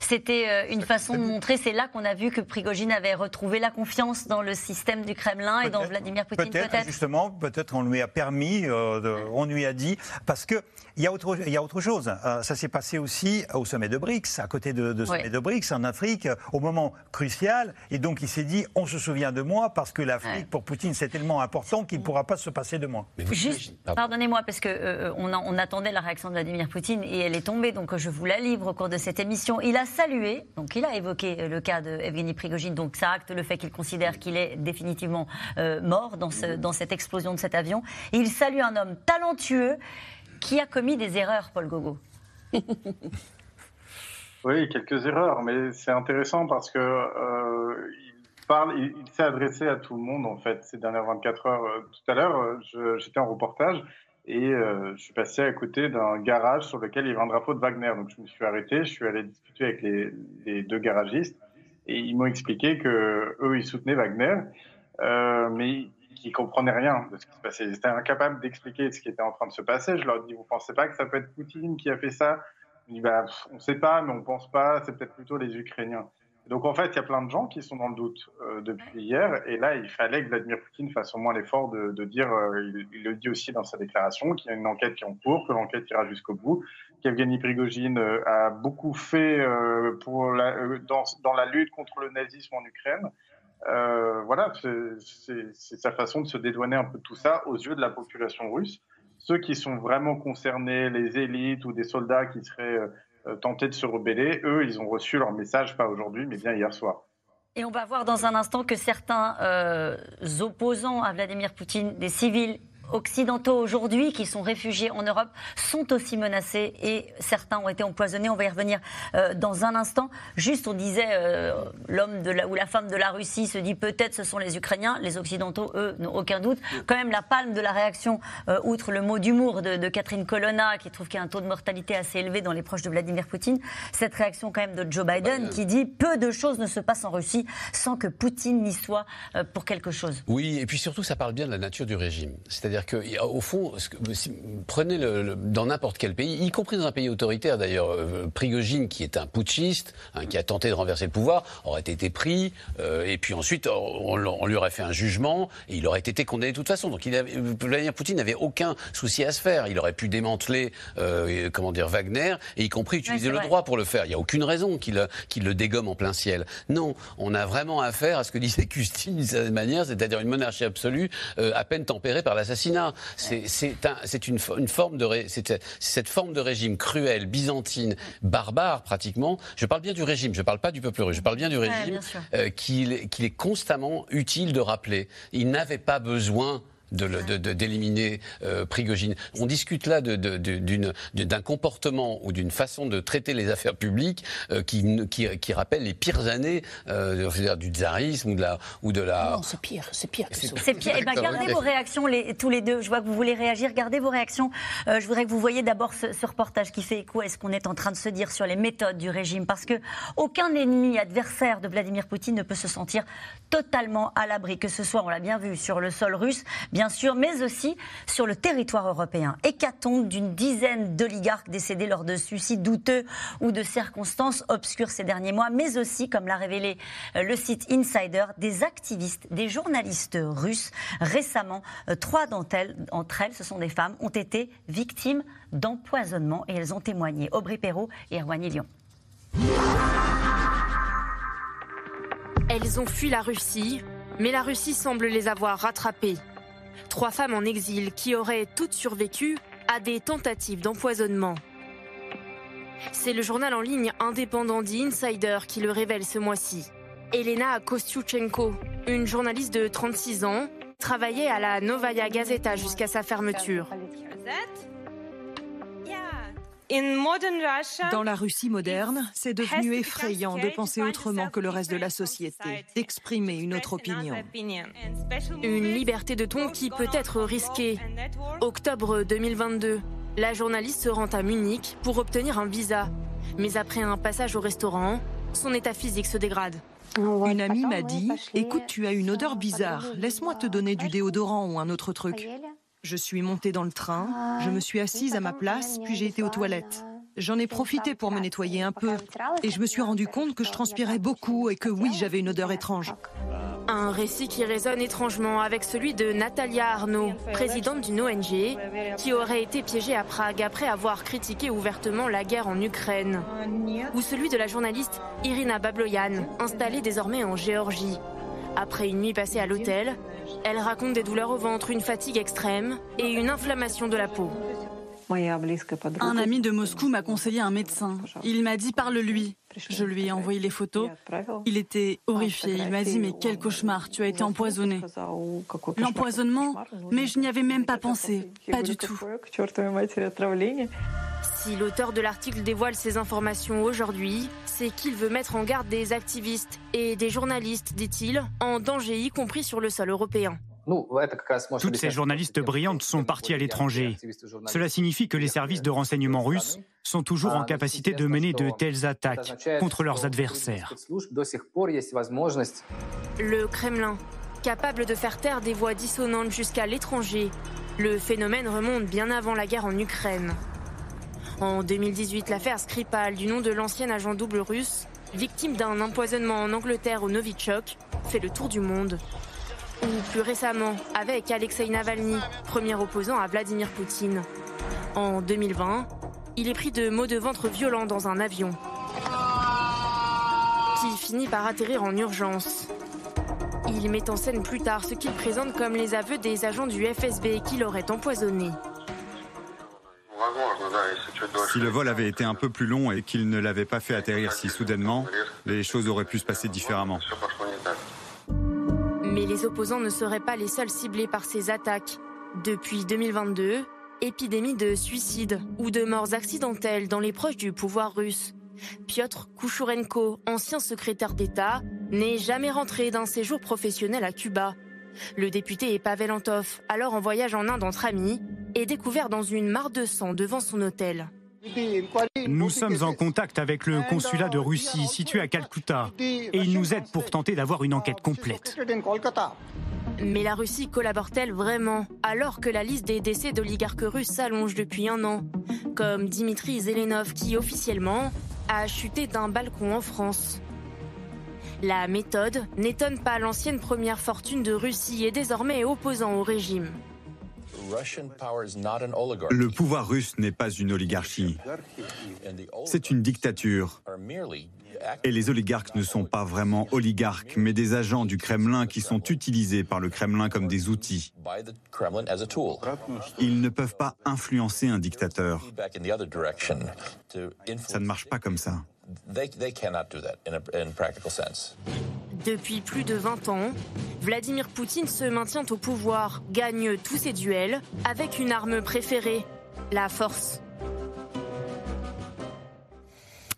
c'était euh, une façon de montrer, c'est là qu'on a vu que Prigogine avait retrouvé la confiance dans le système du Kremlin et dans Vladimir Poutine peut-être peut justement, peut-être on lui a permis, euh, de, on lui a dit, parce que il y a autre, il y a autre chose, euh, ça s'est passé aussi au sommet de BRICS, à côté de, de sommet ouais. de BRICS en Afrique, au moment crucial, et donc il s'est dit on se souvient de moi parce que l'Afrique ouais. pour Poutine c'est tellement important qu'il ne pourra pas se passer de moi. Juste, pardonnez-moi parce que euh, on, a, on, attendait la réaction de Vladimir Poutine et elle est tombée, donc je vous la livre au cours de cette émission. Il a salué, donc il a évoqué le cas de Evgeny Prigogine, donc ça acte le fait qu'il considère qu'il est définitivement euh, mort dans, ce, dans cette explosion de cet avion. Et il salue un homme talentueux qui a commis des erreurs, Paul Gogo. Oui, quelques erreurs, mais c'est intéressant parce que euh, il parle, il, s'est adressé à tout le monde en fait ces dernières 24 heures. Euh, tout à l'heure, j'étais en reportage et euh, je suis passé à côté d'un garage sur lequel il y avait un drapeau de Wagner. Donc je me suis arrêté, je suis allé discuter avec les, les deux garagistes et ils m'ont expliqué que eux ils soutenaient Wagner, euh, mais qui comprenaient rien de ce qui se passait. Ils étaient incapables d'expliquer ce qui était en train de se passer. Je leur dis, vous pensez pas que ça peut être Poutine qui a fait ça? Bah, on ne sait pas, mais on pense pas. C'est peut-être plutôt les Ukrainiens. Donc en fait, il y a plein de gens qui sont dans le doute euh, depuis hier. Et là, il fallait que Vladimir Poutine fasse au moins l'effort de, de, dire, euh, il, il, le dit aussi dans sa déclaration, qu'il y a une enquête qui est en cours, que l'enquête ira jusqu'au bout, qu'Evgeny Prigogine euh, a beaucoup fait pour la, dans, dans la lutte contre le nazisme en Ukraine. Voilà, c'est sa façon de se dédouaner un peu de tout ça aux yeux de la population russe. Ceux qui sont vraiment concernés, les élites ou des soldats qui seraient euh, tentés de se rebeller, eux, ils ont reçu leur message, pas aujourd'hui, mais bien hier soir. Et on va voir dans un instant que certains euh, opposants à Vladimir Poutine, des civils occidentaux aujourd'hui qui sont réfugiés en Europe sont aussi menacés et certains ont été empoisonnés. On va y revenir euh, dans un instant. Juste, on disait euh, l'homme de la, ou la femme de la Russie se dit peut-être ce sont les Ukrainiens. Les Occidentaux, eux, n'ont aucun doute. Quand même, la palme de la réaction, euh, outre le mot d'humour de, de, Catherine Colonna, qui trouve qu'il y a un taux de mortalité assez élevé dans les proches de Vladimir Poutine, cette réaction quand même de Joe Biden qui dit peu de choses ne se passent en Russie sans que Poutine n'y soit pour quelque chose. Oui, et puis surtout, ça parle bien de la nature du régime. C'est-à-dire C'est-à-dire qu'au fond, prenez le, dans n'importe quel pays, y compris dans un pays autoritaire d'ailleurs, euh, Prigogine, qui est un putschiste, hein, qui a tenté de renverser le pouvoir, aurait été pris, euh, et puis ensuite on, lui aurait fait un jugement, et il aurait été condamné de toute façon. Donc il avait, Vladimir Poutine n'avait aucun souci à se faire. Il aurait pu démanteler, euh, comment dire, Wagner, et y compris utiliser le droit pour le faire. Il n'y a aucune raison qu'il le dégomme en plein ciel. Non, on a vraiment affaire à ce que disait Custine d'une certaine manière, c'est-à-dire une monarchie absolue à peine tempérée par l'assassinat. C'est une, une, forme de cette forme de régime cruel, byzantine, barbare pratiquement. Je parle bien du régime, je ne parle pas du peuple russe. Je parle bien du régime euh, qu'il est constamment utile de rappeler. Il n'avait pas besoin d'éliminer de, euh, Prigogine. On discute là d'un comportement ou d'une façon de traiter les affaires publiques euh, qui, qui, rappelle les pires années euh, du tsarisme ou de la... Ou de la... Non, c'est pire, c'est pire. C'est pire. Eh ben, gardez vos réactions les, tous les deux. Je vois que vous voulez réagir. Gardez vos réactions. je voudrais que vous voyez d'abord ce, ce, reportage qui fait écho à ce qu'on est en train de se dire sur les méthodes du régime. Parce que aucun ennemi adversaire de Vladimir Poutine ne peut se sentir totalement à l'abri. Que ce soit, on l'a bien vu, sur le sol russe, bien sûr, mais aussi sur le territoire européen. Hécatombe d'une dizaine d'oligarques décédés lors de suicides douteux ou de circonstances obscures ces derniers mois, mais aussi, comme l'a révélé euh, le site Insider, des activistes, des journalistes russes. Récemment, euh, trois d'entre elles, entre elles, ce sont des femmes, ont été victimes d'empoisonnement et elles ont témoigné. Aubry Perrault et Erwan Lyon. Elles ont fui la Russie, mais la Russie semble les avoir rattrapées. Trois femmes en exil qui auraient toutes survécu à des tentatives d'empoisonnement. C'est le journal en ligne indépendant The Insider qui le révèle ce mois-ci. Elena Kostyuchenko, une journaliste de 36 ans, travaillait à la Novaya Gazeta jusqu'à sa fermeture. Dans la Russie moderne, c'est devenu effrayant de penser autrement que le reste de la société, d'exprimer une autre opinion. Une liberté de ton qui peut être risquée. Octobre 2022, la journaliste se rend à Munich pour obtenir un visa. Mais après un passage au restaurant, son état physique se dégrade. Une amie m'a dit Écoute, tu as une odeur bizarre, laisse-moi te donner du déodorant ou un autre truc. Je suis montée dans le train, je me suis assise à ma place, puis j'ai été aux toilettes. J'en ai profité pour me nettoyer un peu et je me suis rendu compte que je transpirais beaucoup et que oui, j'avais une odeur étrange. Un récit qui résonne étrangement avec celui de Natalia Arnaud, présidente d'une ONG, qui aurait été piégée à Prague après avoir critiqué ouvertement la guerre en Ukraine. Ou celui de la journaliste Irina Babloyan, installée désormais en Géorgie. Après une nuit passée à l'hôtel, elle raconte des douleurs au ventre, une fatigue extrême et une inflammation de la peau. Un ami de Moscou m'a conseillé un médecin. Il m'a dit parle-lui. Je lui ai envoyé les photos. Il était horrifié. Il m'a dit mais quel cauchemar, tu as été empoisonné. L'empoisonnement, mais je n'y avais même pas pensé, pas du tout. Si l'auteur de l'article dévoile ces informations aujourd'hui, c'est qu'il veut mettre en garde des activistes et des journalistes, dit-il, en danger y compris sur le sol européen. Toutes ces journalistes brillantes sont parties à l'étranger. Cela signifie que les services de renseignement russes sont toujours en capacité de mener de telles attaques contre leurs adversaires. Le Kremlin, capable de faire taire des voix dissonantes jusqu'à l'étranger, le phénomène remonte bien avant la guerre en Ukraine. En 2018, l'affaire Skripal, du nom de l'ancien agent double russe, victime d'un empoisonnement en Angleterre au Novichok, fait le tour du monde. Ou plus récemment, avec Alexei Navalny, premier opposant à Vladimir Poutine. En 2020, il est pris de maux de ventre violents dans un avion, qui finit par atterrir en urgence. Il met en scène plus tard ce qu'il présente comme les aveux des agents du FSB qui l'auraient empoisonné. Si le vol avait été un peu plus long et qu'il ne l'avait pas fait atterrir si soudainement, les choses auraient pu se passer différemment. Mais les opposants ne seraient pas les seuls ciblés par ces attaques. Depuis 2022, épidémie de suicides ou de morts accidentelles dans les proches du pouvoir russe. Piotr Kouchourenko, ancien secrétaire d'État, n'est jamais rentré d'un séjour professionnel à Cuba. Le député Pavel Antov, alors en voyage en Inde entre amis, est découvert dans une mare de sang devant son hôtel. Nous sommes en contact avec le consulat de Russie situé à Calcutta et ils nous aident pour tenter d'avoir une enquête complète. Mais la Russie collabore-t-elle vraiment alors que la liste des décès d'oligarques russes s'allonge depuis un an Comme Dimitri Zelenov qui officiellement a chuté d'un balcon en France. La méthode n'étonne pas l'ancienne première fortune de Russie et désormais opposant au régime. Le pouvoir russe n'est pas une oligarchie. C'est une dictature. Et les oligarques ne sont pas vraiment oligarques, mais des agents du Kremlin qui sont utilisés par le Kremlin comme des outils. Ils ne peuvent pas influencer un dictateur. Ça ne marche pas comme ça. Depuis plus de 20 ans, Vladimir Poutine se maintient au pouvoir, gagne tous ses duels avec une arme préférée, la force.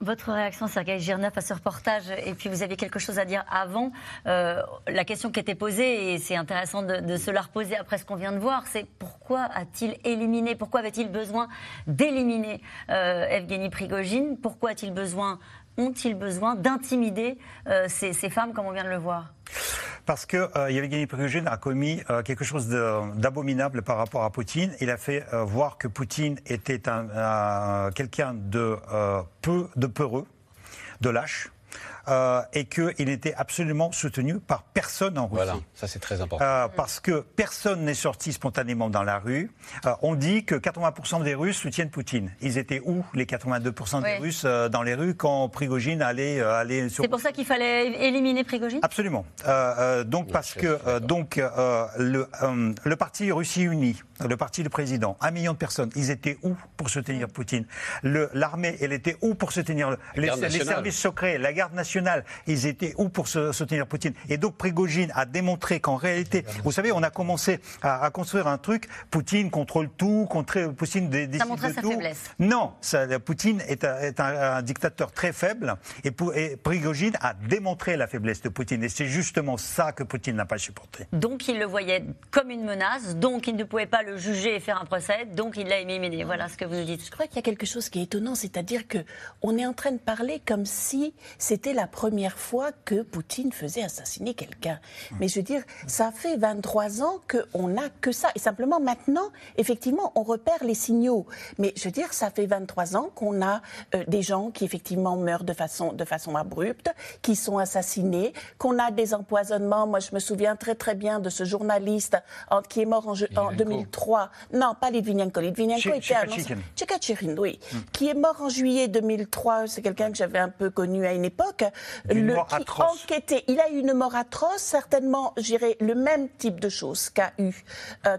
Votre réaction, Sergei Girnev, à ce reportage, et puis vous aviez quelque chose à dire avant. Euh, la question qui était posée, et c'est intéressant de, se la reposer après ce qu'on vient de voir, c'est pourquoi a-t-il éliminé, pourquoi avait-il besoin d'éliminer euh, Evgeny Prigogine? Pourquoi a-t-il besoin, ont-ils besoin d'intimider euh, ces femmes comme on vient de le voir? Parce que euh, Yevgeny Prigogine a commis euh, quelque chose d'abominable par rapport à Poutine. Il a fait euh, voir que Poutine était un, quelqu'un de peu de peureux, de lâche. Euh, et qu'il n'était absolument soutenu par personne en Russie. Voilà, ça c'est très important. Euh, parce que personne n'est sorti spontanément dans la rue. Euh, on dit que 80% des Russes soutiennent Poutine. Ils étaient où les 82% des Russes dans les rues quand Prigogine allait, aller sur... C'est pour ça qu'il fallait éliminer Prigogine? Absolument. donc parce que donc le, le parti Russie Unie, le parti du président, un million de personnes, ils étaient où pour soutenir Poutine? L'armée, elle était où pour soutenir les, les services secrets, la garde nationale? Ils étaient où pour soutenir Poutine? Et donc Prigogine a démontré qu'en réalité, vous savez, on a commencé à, construire un truc, Poutine contrôle tout, contre Poutine décide ça de sa tout. Faiblesse. Non, ça, Poutine est, un, dictateur très faible et, et, Prigogine a démontré la faiblesse de Poutine et c'est justement ça que Poutine n'a pas supporté. Donc il le voyait comme une menace, donc il ne pouvait pas le juger et faire un procès, donc il l'a éliminé. Voilà ce que vous dites. Je crois qu'il y a quelque chose qui est étonnant, c'est-à-dire que on est en train de parler comme si c'était la première fois que Poutine faisait assassiner quelqu'un. Mais je veux dire, ça fait 23 ans qu'on n'a que ça. Et simplement maintenant, effectivement, on repère les signaux. Mais je veux dire, ça fait 23 ans qu'on a euh, des gens qui effectivement meurent de façon, de façon abrupte, qui sont assassinés, qu'on a des empoisonnements. Moi, je me souviens très très bien de ce journaliste qui est mort en, en 2003. Non, pas Litvinenko. Litvinenko était un oui. Hmm. Qui est mort en juillet 2003. C'est quelqu'un que j'avais un peu connu à une époque le, qui Il a eu une mort atroce, certainement, j'irai le même type de choses qu'a eu euh,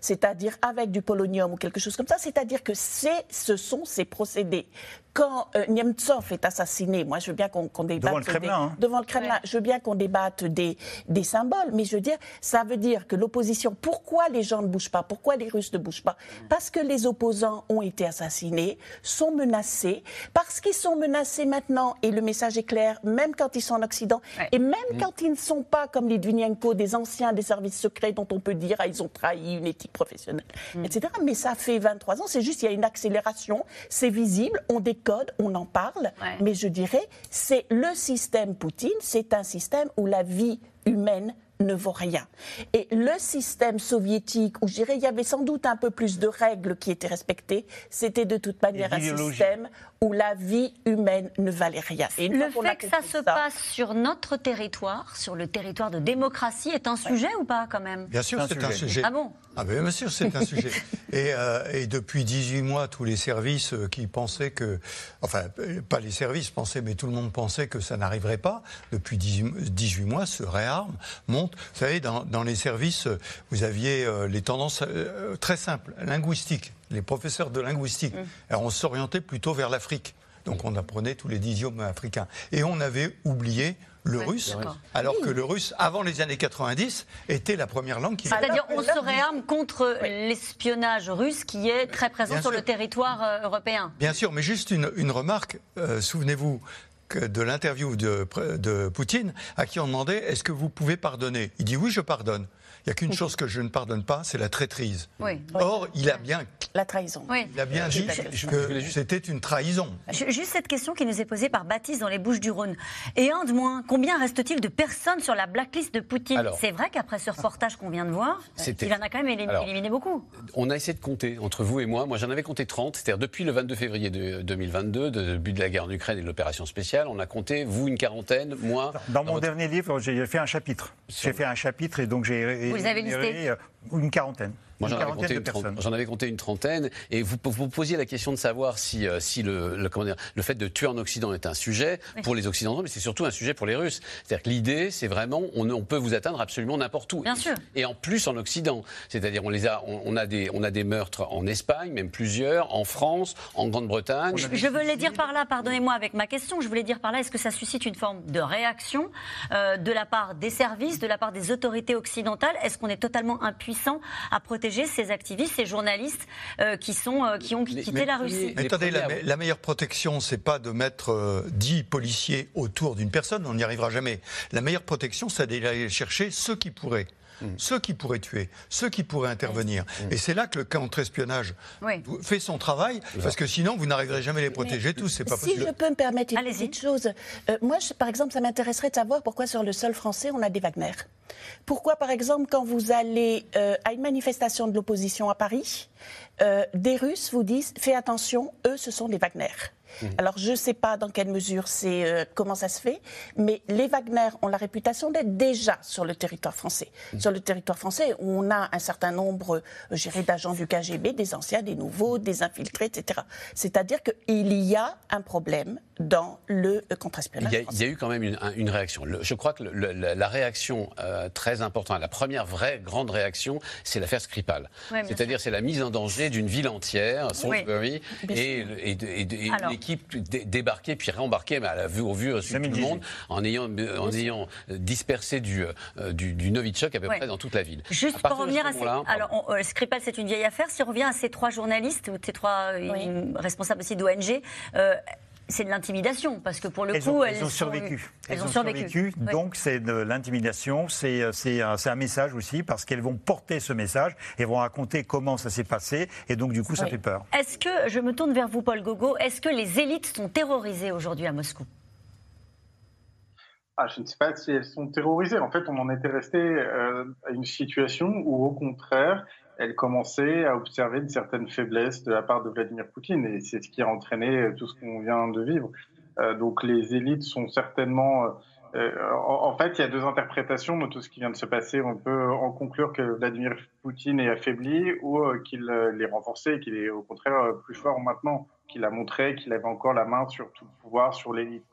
c'est-à-dire avec du polonium ou quelque chose comme ça. C'est-à-dire que ce sont ces procédés quand euh, Nemtsov est assassiné, moi je veux bien qu'on débatte devant le Kremlin, hein. devant le Kremlin, je veux bien qu'on débatte des, des symboles, mais je veux dire, ça veut dire que l'opposition, pourquoi les gens ne bougent pas, pourquoi les Russes ne bougent pas? Parce que les opposants ont été assassinés, sont menacés, parce qu'ils sont menacés maintenant, et le message est clair, même quand ils sont en Occident, et même mmh. quand ils ne sont pas comme les Dvinienko, des anciens des services secrets dont on peut dire ah, ils ont trahi une éthique professionnelle, mmh. etc. Mais ça fait 23 ans, c'est juste il y a une accélération, c'est visible, on découvre code, on en parle, mais je dirais, c'est le système Poutine, c'est un système où la vie humaine ne vaut rien. Et le système soviétique, où je dirais il y avait sans doute un peu plus de règles qui étaient respectées, c'était de toute manière un système où la vie humaine ne valait rien. Et le fait que ça se passe sur notre territoire, sur le territoire de démocratie, est un sujet ou pas quand même? Bien sûr, c'est un sujet. Ah bon? Ah ben, bien sûr, c'est un sujet. Et, euh, et, depuis 18 mois, tous les services euh, qui pensaient que, enfin, pas les services pensaient, mais tout le monde pensait que ça n'arriverait pas, depuis 18 mois, se réarment, montent. Vous savez, dans, dans les services, vous aviez euh, les tendances très simples, linguistiques les professeurs de linguistique. Mmh. on s'orientait plutôt vers l'Afrique. Donc on apprenait tous les idiomes africains. Et on avait oublié le russe, alors que le russe, avant les années 90, était la première langue qui... C'est-à-dire on se réarme contre l'espionnage russe qui est très présent sur le territoire euh, européen. Bien sûr, mais juste une, remarque. Euh, souvenez-vous de l'interview de, Poutine, à qui on demandait est-ce que vous pouvez pardonner? Il dit oui, je pardonne. Il n'y a qu'une chose que je ne pardonne pas, c'est la traîtrise. Or, il a bien. La trahison. Il a bien dit que c'était une trahison. Juste cette question qui nous est posée par Baptiste dans les Bouches-du-Rhône. Et un de moins, combien reste-t-il de personnes sur la blacklist de Poutine C'est vrai qu'après ce reportage qu'on vient de voir, il en a quand même éliminé beaucoup. On a essayé de compter entre vous et moi. Moi, j'en avais compté 30. C'est-à-dire depuis le 22 février de 2022, de début de la guerre en Ukraine et de l'opération spéciale, on a compté, vous, une quarantaine, moi. Dans, mon dernier livre, j'ai fait un chapitre. J'ai fait un chapitre et donc j'ai. Vous avez listé euh, Une quarantaine. Moi, j'en avais, compté une j'en avais compté une trentaine. Et vous vous posiez la question de savoir si, euh, si le, le, comment dire, le fait de tuer en Occident est un sujet pour les Occidentaux, mais c'est surtout un sujet pour les Russes. C'est-à-dire que l'idée, c'est vraiment, on, on, peut vous atteindre absolument n'importe où. Bien sûr. Et en plus en Occident. C'est-à-dire, on, les a, on, a des, on a des meurtres en Espagne, même plusieurs, en France, en Grande-Bretagne. Je, je voulais dire par là, pardonnez-moi avec ma question, je voulais dire par là, est-ce que ça suscite une forme de réaction euh, de la part des services, de la part des autorités occidentales? Est-ce qu'on est totalement impuissant à protéger ces activistes ces journalistes euh, qui, sont, euh, qui ont quitté la Russie. Mais attendez, la, meilleure protection, c'est pas de mettre 10 euh, policiers autour d'une personne, on n'y arrivera jamais. La meilleure protection, c'est d'aller chercher ceux qui pourraient. Mm. Ceux qui pourraient tuer, ceux qui pourraient intervenir. Mm. Et c'est là que le contre-espionnage fait son travail, parce que sinon, vous n'arriverez jamais à les protéger tous. C'est pas si je peux me permettre une petite chose. moi, par exemple, ça m'intéresserait de savoir pourquoi sur le sol français, on a des Wagner. Pourquoi, par exemple, quand vous allez à une manifestation de l'opposition à Paris, des Russes vous disent fais attention, eux, ce sont des Wagner. Mhm. Alors, je ne sais pas dans quelle mesure c'est euh, comment ça se fait, mais les Wagner ont la réputation d'être déjà sur le territoire français. Mhm. Sur le territoire français, on a un certain nombre, euh, d'agents du KGB, des anciens, des nouveaux, des infiltrés, etc. C'est-à-dire qu'il y a un problème dans le euh, contre-espionnage. Il, y a eu quand même une, réaction. je crois que la réaction très importante, la première vraie grande réaction, c'est l'affaire Skripal. C'est-à-dire, c'est la mise en danger d'une ville entière, Salisbury, et, et, et, équipe débarquer puis réembarquer mais à la vue, au vu sur tout le monde en ayant, en ayant dispersé du, euh, du, du Novichok à peu près dans toute la ville. Juste pour revenir à ces... Alors, euh, Skripal, c'est une vieille affaire. Si on revient à ces trois journalistes, ou ces trois euh, responsables aussi d'ONG, c'est de l'intimidation, parce que pour le coup, elles, ont survécu. Elles, ont, survécu. Donc c'est de l'intimidation, c'est un message aussi, parce qu'elles vont porter ce message et vont raconter comment ça s'est passé, et donc du coup ça fait peur. Est-ce que, je me tourne vers vous Paul Gogo, est-ce que les élites sont terrorisées aujourd'hui à Moscou? Ah, je ne sais pas si elles sont terrorisées. En fait, on en était resté euh, à une situation où, au contraire, elle commençait à observer une certaine faiblesse de la part de Vladimir Poutine, et c'est ce qui a entraîné tout ce qu'on vient de vivre. Euh, donc les élites sont certainement... Euh, en, fait, il y a deux interprétations de tout ce qui vient de se passer. On peut en conclure que Vladimir Poutine est affaibli ou euh, qu'il est renforcé, qu'il est au contraire plus fort maintenant, qu'il a montré qu'il avait encore la main sur tout le pouvoir, sur l'élite.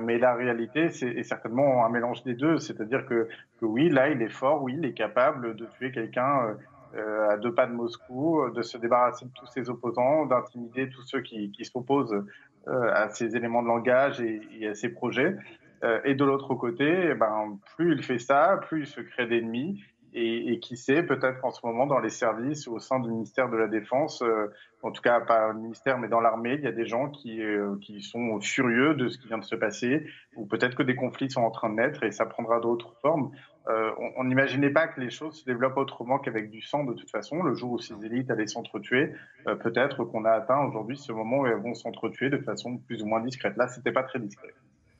mais la réalité, c'est certainement un mélange des deux. C'est-à-dire que, que, oui, là, il est fort, oui, il est capable de tuer quelqu'un euh, à deux pas de Moscou, de se débarrasser de tous ses opposants, d'intimider tous ceux qui, s'opposent euh, à ses éléments de langage et, à ses projets. Euh, et de l'autre côté, eh ben, plus il fait ça, plus il se crée d'ennemis. Et, et, qui sait, peut-être qu'en ce moment, dans les services au sein du ministère de la Défense, en tout cas pas au ministère, mais dans l'armée, il y a des gens qui sont furieux de ce qui vient de se passer, ou peut-être que des conflits sont en train de naître et ça prendra d'autres formes. Euh, on n'imaginait pas que les choses se développent autrement qu'avec du sang de toute façon. Le jour où ces élites allaient s'entretuer, euh, peut-être qu'on a atteint aujourd'hui ce moment où elles vont s'entretuer de façon plus ou moins discrète. Là, c'était pas très discret.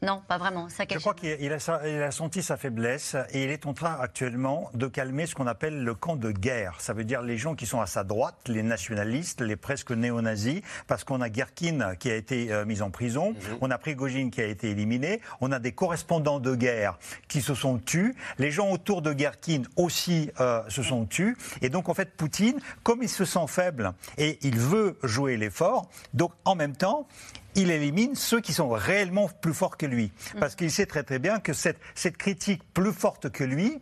Non, pas vraiment. Je crois qu'il a, senti sa faiblesse et il est en train actuellement de calmer ce qu'on appelle le camp de guerre. Ça veut dire les gens qui sont à sa droite, les nationalistes, les presque néo-nazis, parce qu'on a Gherkin qui a été euh, mis en prison, mhm. on a Prigogine qui a été éliminé, on a des correspondants de guerre qui se sont tus, les gens autour de Gherkin aussi euh, se sont tus, et donc en fait Poutine, comme il se sent faible et il veut jouer l'effort, donc en même temps, il élimine ceux qui sont réellement plus forts que lui. Parce qu'il sait très très bien que cette, critique plus forte que lui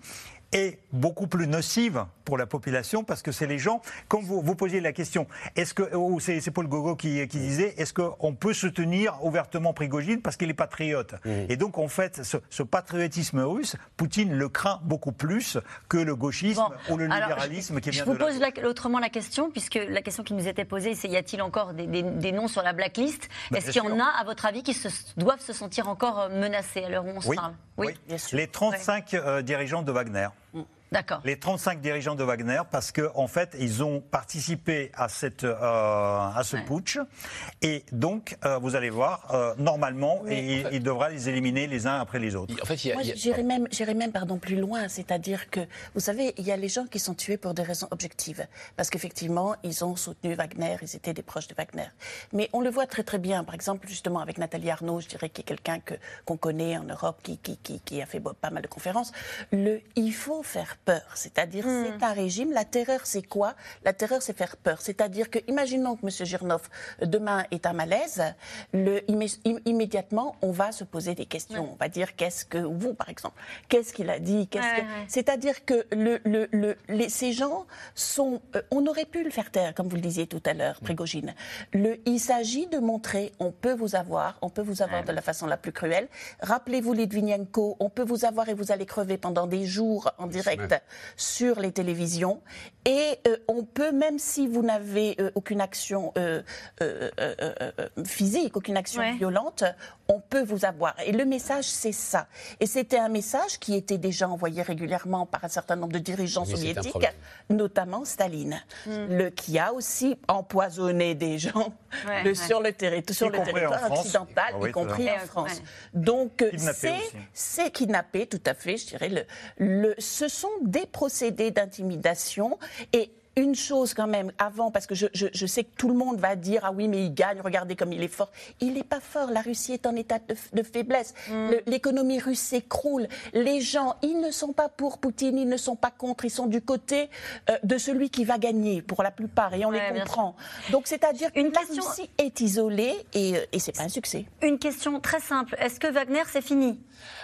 est beaucoup plus nocive pour la population parce que c'est les gens, comme vous, vous posiez la question, est-ce que, ou c'est, Paul Gogo qui, qui disait, est-ce qu'on peut soutenir ouvertement Prigogine parce qu'il est patriote mmh. Et donc, en fait, ce, patriotisme russe, Poutine le craint beaucoup plus que le gauchisme ou le libéralisme qui vient Je vous pose autrement la question, puisque la question qui nous était posée, c'est y a-t-il encore des, noms sur la blacklist bah, Est-ce qu'il y en a, à votre avis, qui se, doivent se sentir encore euh, menacés à l'heure où on se parle? Oui, Les 35 euh, dirigeants de Wagner. D'accord. Les 35 dirigeants de Wagner, parce qu'en en fait, ils ont participé à, cette, euh, à ce putsch. Et donc, euh, vous allez voir, euh, normalement, il, il, devra les éliminer les uns après les autres. En fait, Moi, j'irais même, même pardon, plus loin. C'est-à-dire que, vous savez, il y a les gens qui sont tués pour des raisons objectives. Parce qu'effectivement, ils ont soutenu Wagner, ils étaient des proches de Wagner. Mais on le voit très très bien. Par exemple, justement, avec Nathalie Arnaud, je dirais, qui est quelqu'un qu'on connaît en Europe, qui, qui, qui, qui a fait pas mal de conférences. Le, il faut faire peur. C'est-à-dire, hmm. c'est un régime. La terreur, c'est quoi? La terreur, c'est faire peur. C'est-à-dire que, imaginons que M. Girnov, demain, est un malaise, le, immédiatement, on va se poser des questions. On va dire, qu'est-ce que, vous, par exemple, qu'est-ce qu'il a dit? C'est-à-dire que le, le, les, ces gens sont. Euh, on aurait pu le faire taire, comme vous le disiez tout à l'heure, Prégogine. Le, il s'agit de montrer, on peut vous avoir, on peut vous avoir de la façon la plus cruelle. Rappelez-vous Litvinenko, on peut vous avoir et vous allez crever pendant des jours en direct sur les télévisions. Et euh, on peut, même si vous n'avez euh, aucune action euh, physique, aucune action violente, on peut vous avoir. Et le message, c'est ça. Et c'était un message qui était déjà envoyé régulièrement par un certain nombre de dirigeants soviétiques, notamment Staline, hmm. le, qui a aussi empoisonné des gens sur le, territoire, sur le territoire occidental, y compris en France. Donc, c'est kidnappé, tout à fait, je dirais. Le, le, ce sont des procédés d'intimidation et une chose quand même avant, parce que je, je, sais que tout le monde va dire ah oui mais il gagne, regardez comme il est fort. Il n'est pas fort. La Russie est en état de, faiblesse. Mm. L'économie russe s'écroule. Les gens, ils ne sont pas pour Poutine, ils ne sont pas contre, ils sont du côté euh, de celui qui va gagner pour la plupart et on les comprend. Donc c'est-à-dire que la Russie est isolée et, euh, et c'est pas un succès. Une question très simple. Est-ce que Wagner c'est fini?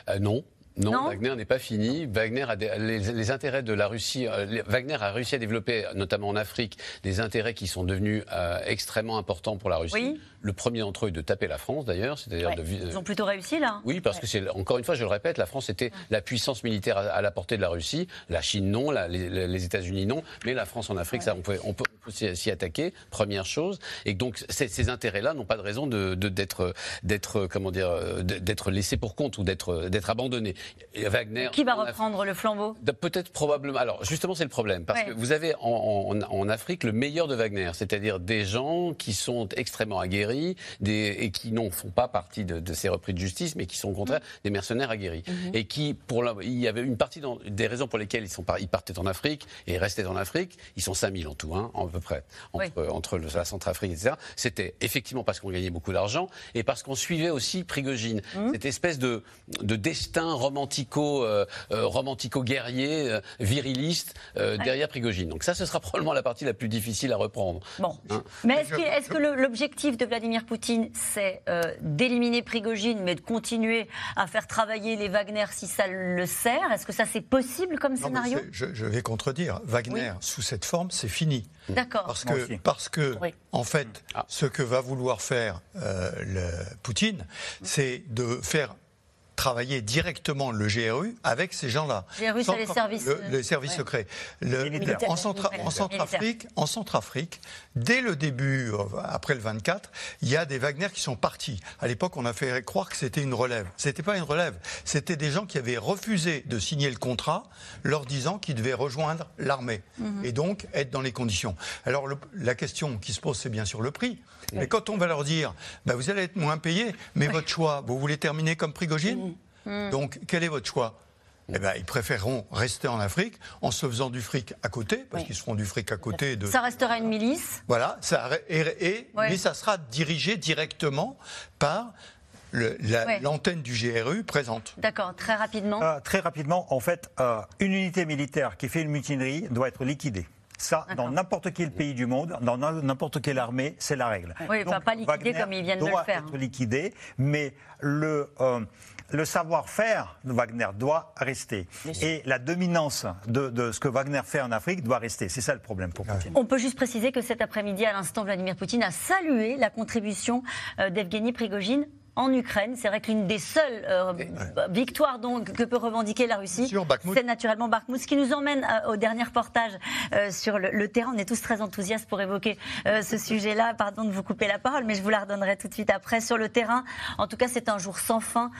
Euh, Non. Non, Wagner n'est pas fini. Wagner a les, intérêts de la Russie. Euh, Wagner a réussi à développer, notamment en Afrique, des intérêts qui sont devenus euh, extrêmement importants pour la Russie. Oui. Le premier d'entre eux est de taper la France, d'ailleurs. C'est-à-dire de, Ils ont plutôt réussi, là Oui, parce que c'est, encore une fois, je le répète, la France était la puissance militaire à, la portée de la Russie. La Chine, non. les, États-Unis, non. Mais la France en Afrique, ça, on peut, on peut, s'y attaquer, première chose. Et donc, ces intérêts-là n'ont pas de raison de, d'être, d'être, comment dire, d'être laissés pour compte ou d'être, d'être abandonnés. Wagner. Qui va reprendre le flambeau? Peut-être probablement. Alors, justement, c'est le problème. Parce que vous avez en, en Afrique le meilleur de Wagner, c'est-à-dire des gens qui sont extrêmement aguerris et qui n'en font pas partie de, ces repris de justice, mais qui sont au contraire mm. des mercenaires aguerris. Mm-hmm. Et qui, pour il y avait une partie des raisons pour lesquelles ils, sont, ils partaient en Afrique et restaient en Afrique, ils sont 5000 en tout, hein, à peu près, entre, entre la Centrafrique, etc. C'était effectivement parce qu'on gagnait beaucoup d'argent et parce qu'on suivait aussi Prigogine, mm. cette espèce de, de destin romantico, euh, euh, romantico guerrier, euh, viriliste derrière Prigogine. Donc ça, ce sera probablement la partie la plus difficile à reprendre. Bon. Hein. Mais est-ce que, est que l'objectif de Vladimir Poutine, c'est euh, d'éliminer Prigogine, mais de continuer à faire travailler les Wagner si ça le sert? Est-ce que ça, c'est possible comme scénario? je, vais contredire. Wagner, sous cette forme, c'est fini. D'accord. Parce que, parce que en fait, ah. ce que va vouloir faire euh, le Poutine, c'est de faire travailler directement le GRU avec ces gens-là. GRU, c'est les services, les services secrets. en, Centrafrique, en Centrafrique, dès le début, euh, après le 24, il y a des Wagner qui sont partis. À l'époque, on a fait croire que c'était une relève. C'était pas une relève. C'était des gens qui avaient refusé de signer le contrat, leur disant qu'ils devaient rejoindre l'armée mhm. et donc être dans les conditions. Alors la question qui se pose, c'est bien sûr le prix. Mais quand on va leur dire, bah, vous allez être moins payé, mais votre choix, vous voulez terminer comme Prigogine mm. Donc, quel est votre choix? Eh ben, ils préféreront rester en Afrique en se faisant du fric à côté, parce qu'ils se feront du fric à côté de. Ça restera une milice. Voilà, ça, et, mais ça sera dirigé directement par l'antenne du GRU présente. D'accord, très rapidement. Euh, très rapidement, en fait, euh, une unité militaire qui fait une mutinerie doit être liquidée. Ça, dans n'importe quel pays du monde, dans n'importe quelle armée, c'est la règle. Oui, Donc, pas liquider comme ils viennent de le faire. être liquidé, mais le, euh, le savoir-faire de Wagner doit rester. Et la dominance de, ce que Wagner fait en Afrique doit rester. C'est ça le problème pour Poutine. On peut juste préciser que cet après-midi, à l'instant, Vladimir Poutine a salué la contribution euh, d'Evgeny Prigogine en Ukraine. C'est vrai que l'une des seules euh, victoires donc, que peut revendiquer la Russie, c'est naturellement Bakhmut. Ce qui nous emmène euh, au dernier reportage euh, sur le, terrain. On est tous très enthousiastes pour évoquer ce sujet-là. Pardon de vous couper la parole, mais je vous la redonnerai tout de suite après. Sur le terrain, en tout cas, c'est un jour sans fin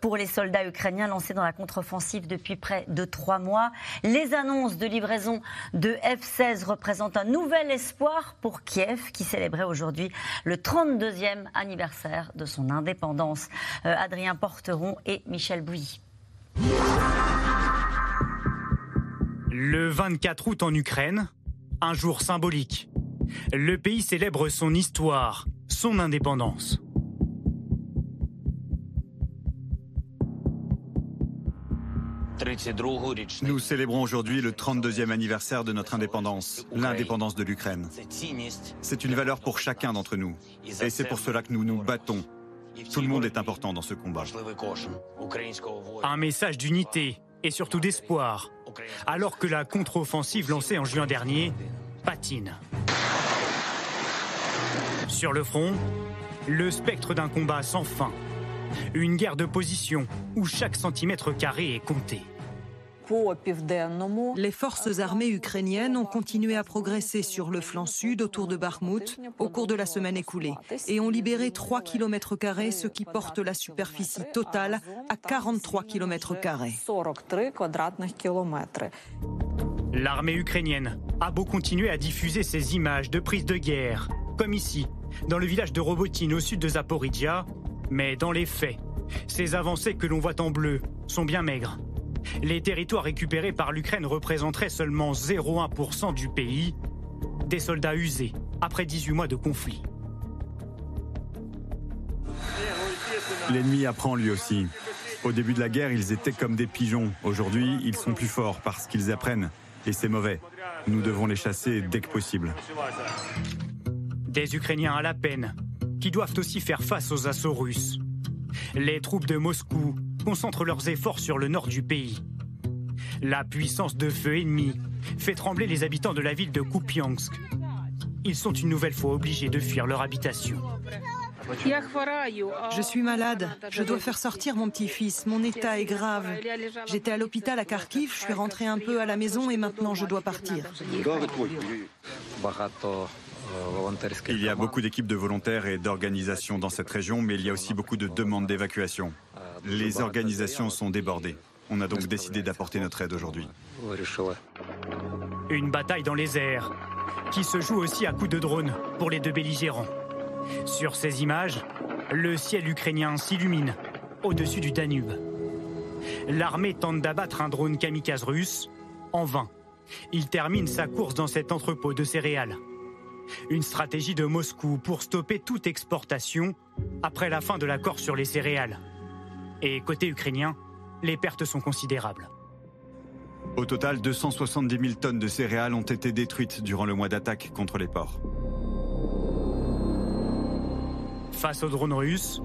pour les soldats ukrainiens lancés dans la contre-offensive depuis près de trois mois. Les annonces de livraison de F-16 représentent un nouvel espoir pour Kiev, qui célébrait aujourd'hui le 32e anniversaire de son indépendance. Euh, Adrien Porteron et Michel Bouilly. Le 24 août en Ukraine, un jour symbolique. Le pays célèbre son histoire, son indépendance. Nous célébrons aujourd'hui le 32e anniversaire de notre indépendance, l'indépendance de l'Ukraine. C'est une valeur pour chacun d'entre nous. Et c'est pour cela que nous nous battons tout le monde est important dans ce combat. Un message d'unité et surtout d'espoir, alors que la contre-offensive lancée en juin dernier patine. Sur le front, le spectre d'un combat sans fin. Une guerre de position où chaque centimètre carré est compté. Les forces armées ukrainiennes ont continué à progresser sur le flanc sud autour de Bakhmut au cours de la semaine écoulée et ont libéré 3 km, ce qui porte la superficie totale à 43 km. L'armée ukrainienne a beau continuer à diffuser ces images de prise de guerre, comme ici, dans le village de Robotine au sud de Zaporizhia, mais dans les faits, ces avancées que l'on voit en bleu sont bien maigres. Les territoires récupérés par l'Ukraine représenteraient seulement 0,1% du pays, des soldats usés après 18 mois de conflit. L'ennemi apprend lui aussi. Au début de la guerre, ils étaient comme des pigeons. Aujourd'hui, ils sont plus forts parce qu'ils apprennent. Et c'est mauvais. Nous devons les chasser dès que possible. Des Ukrainiens à la peine, qui doivent aussi faire face aux assauts russes. Les troupes de Moscou concentrent leurs efforts sur le nord du pays. La puissance de feu ennemi fait trembler les habitants de la ville de Kupiansk. Ils sont une nouvelle fois obligés de fuir leur habitation. Je suis malade. Je dois faire sortir mon petit-fils. Mon état est grave. J'étais à l'hôpital à Kharkiv. Je suis rentré un peu à la maison et maintenant je dois partir. Il y a beaucoup d'équipes de volontaires et d'organisations dans cette région, mais il y a aussi beaucoup de demandes d'évacuation. Les organisations sont débordées. On a donc décidé d'apporter notre aide aujourd'hui. Une bataille dans les airs, qui se joue aussi à coups de drone pour les deux belligérants. Sur ces images, le ciel ukrainien s'illumine au-dessus du Danube. L'armée tente d'abattre un drone kamikaze russe en vain. Il termine sa course dans cet entrepôt de céréales. Une stratégie de Moscou pour stopper toute exportation après la fin de l'accord sur les céréales. Et côté ukrainien, les pertes sont considérables. Au total, 270 000 tonnes de céréales ont été détruites durant le mois d'attaque contre les ports. Face aux drones russes,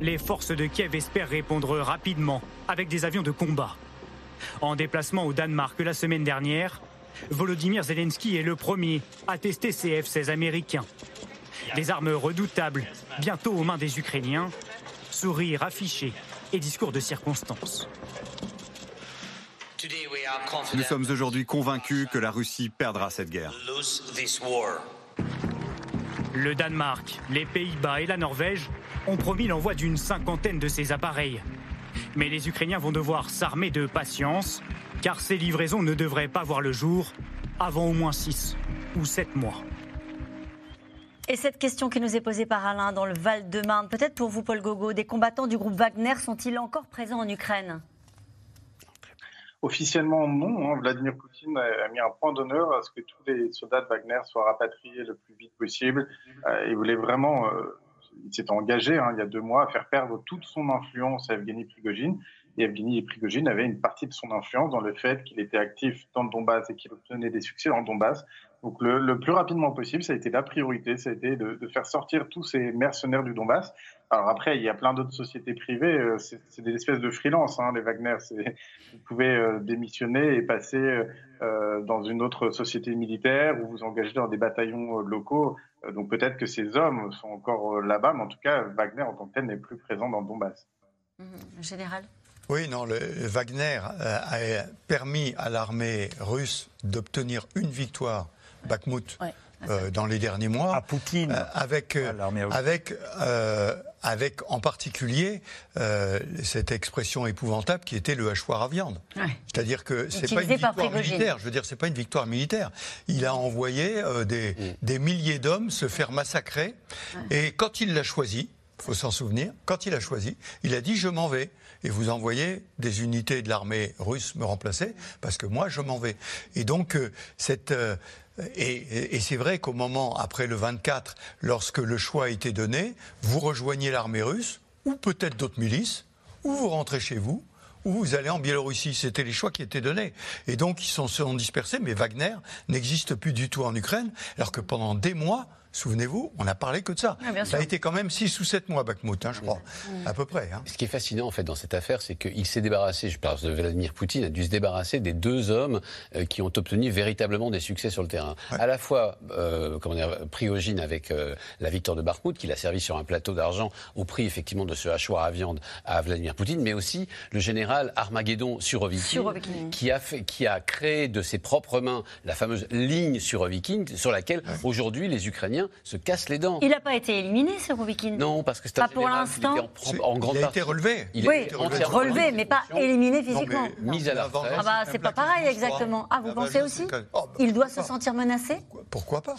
les forces de Kiev espèrent répondre rapidement avec des avions de combat. En déplacement au Danemark la semaine dernière, Volodymyr Zelensky est le premier à tester ces F-16 américains. Des armes redoutables, bientôt aux mains des Ukrainiens, sourire affiché et discours de circonstance. Nous sommes aujourd'hui convaincus que la Russie perdra cette guerre. Le Danemark, les Pays-Bas et la Norvège ont promis l'envoi d'une cinquantaine de ces appareils. Mais les Ukrainiens vont devoir s'armer de patience, car ces livraisons ne devraient pas voir le jour avant au moins 6 ou 7 mois. Et cette question qui nous est posée par Alain dans le Val-de-Marne, peut-être pour vous, Paul Gogo, des combattants du groupe Wagner sont-ils encore présents en Ukraine? Officiellement, non. Hein. Vladimir Poutine a mis un point d'honneur à ce que tous les soldats de Wagner soient rapatriés le plus vite possible. Euh, il voulait vraiment, euh, il s'est engagé hein, il y a deux mois à faire perdre toute son influence à Evgeny Prigogine. Et Evgeny Prigogine avait une partie de son influence dans le fait qu'il était actif dans le Donbass et qu'il obtenait des succès dans le Donbass Donc le, plus rapidement possible, ça a été la priorité, ça a été de, faire sortir tous ces mercenaires du Donbass. Alors après, il y a plein d'autres sociétés privées, euh, c'est des espèces de freelance, hein, les Wagner. Vous pouvez euh, démissionner et passer euh, dans une autre société militaire ou vous engager dans des bataillons locaux. Donc peut-être que ces hommes sont encore là-bas, mais en tout cas, Wagner en tant que tel n'est plus présent dans le Donbass. Mmh, général oui, non, le Wagner a permis à l'armée russe d'obtenir une victoire Bakhmut euh, dans les derniers mois. À Poutine. Euh, avec, euh, avec, avec en particulier cette expression épouvantable qui était le hachoir à viande. C'est-à-dire que c'est pas une victoire militaire. Je veux dire, c'est pas une victoire militaire. Il a envoyé des, mm. des, milliers d'hommes se faire massacrer. Et quand il l'a choisi, il faut s'en souvenir, quand il a choisi, il a dit je m'en vais et vous envoyez des unités de l'armée russe me remplacer parce que moi je m'en vais. Et donc cette et, c'est vrai qu'au moment, après le 24, lorsque le choix a été donné, vous rejoignez l'armée russe, ou peut-être d'autres milices, ou vous rentrez chez vous, ou vous allez en Biélorussie. C'était les choix qui étaient donnés. Et donc, ils sont, sont dispersés, mais Wagner n'existe plus du tout en Ukraine, alors que pendant des mois, Souvenez-vous, on n'a parlé que de ça. ça a été quand même 6 ou 7 mois, Bakhmut, hein, je crois, à peu près. Hein. Ce qui est fascinant, en fait, dans cette affaire, c'est qu'il s'est débarrassé, je parle de Vladimir Poutine, a dû se débarrasser des deux hommes euh, qui ont obtenu véritablement des succès sur le terrain. À la fois, euh, comment dire, Prigogine avec euh, la victoire de Bakhmut, qu'il a servi sur un plateau d'argent au prix, effectivement, de ce hachoir à viande à Vladimir Poutine, mais aussi le général Armageddon Surovikin, qui a, fait, qui a créé de ses propres mains la fameuse ligne Surovikin, sur laquelle, aujourd'hui, les Ukrainiens se casse les dents. Il n'a pas été éliminé, ce Rubikin Non, parce que c'est Pas pour l'instant. En, grande il a été relevé. Il oui, relevé, mais pas éliminé physiquement. Mise à la Ah bah c'est pas pareil exactement. Ah vous pensez aussi oh, bah, Il doit se sentir menacé Pourquoi pas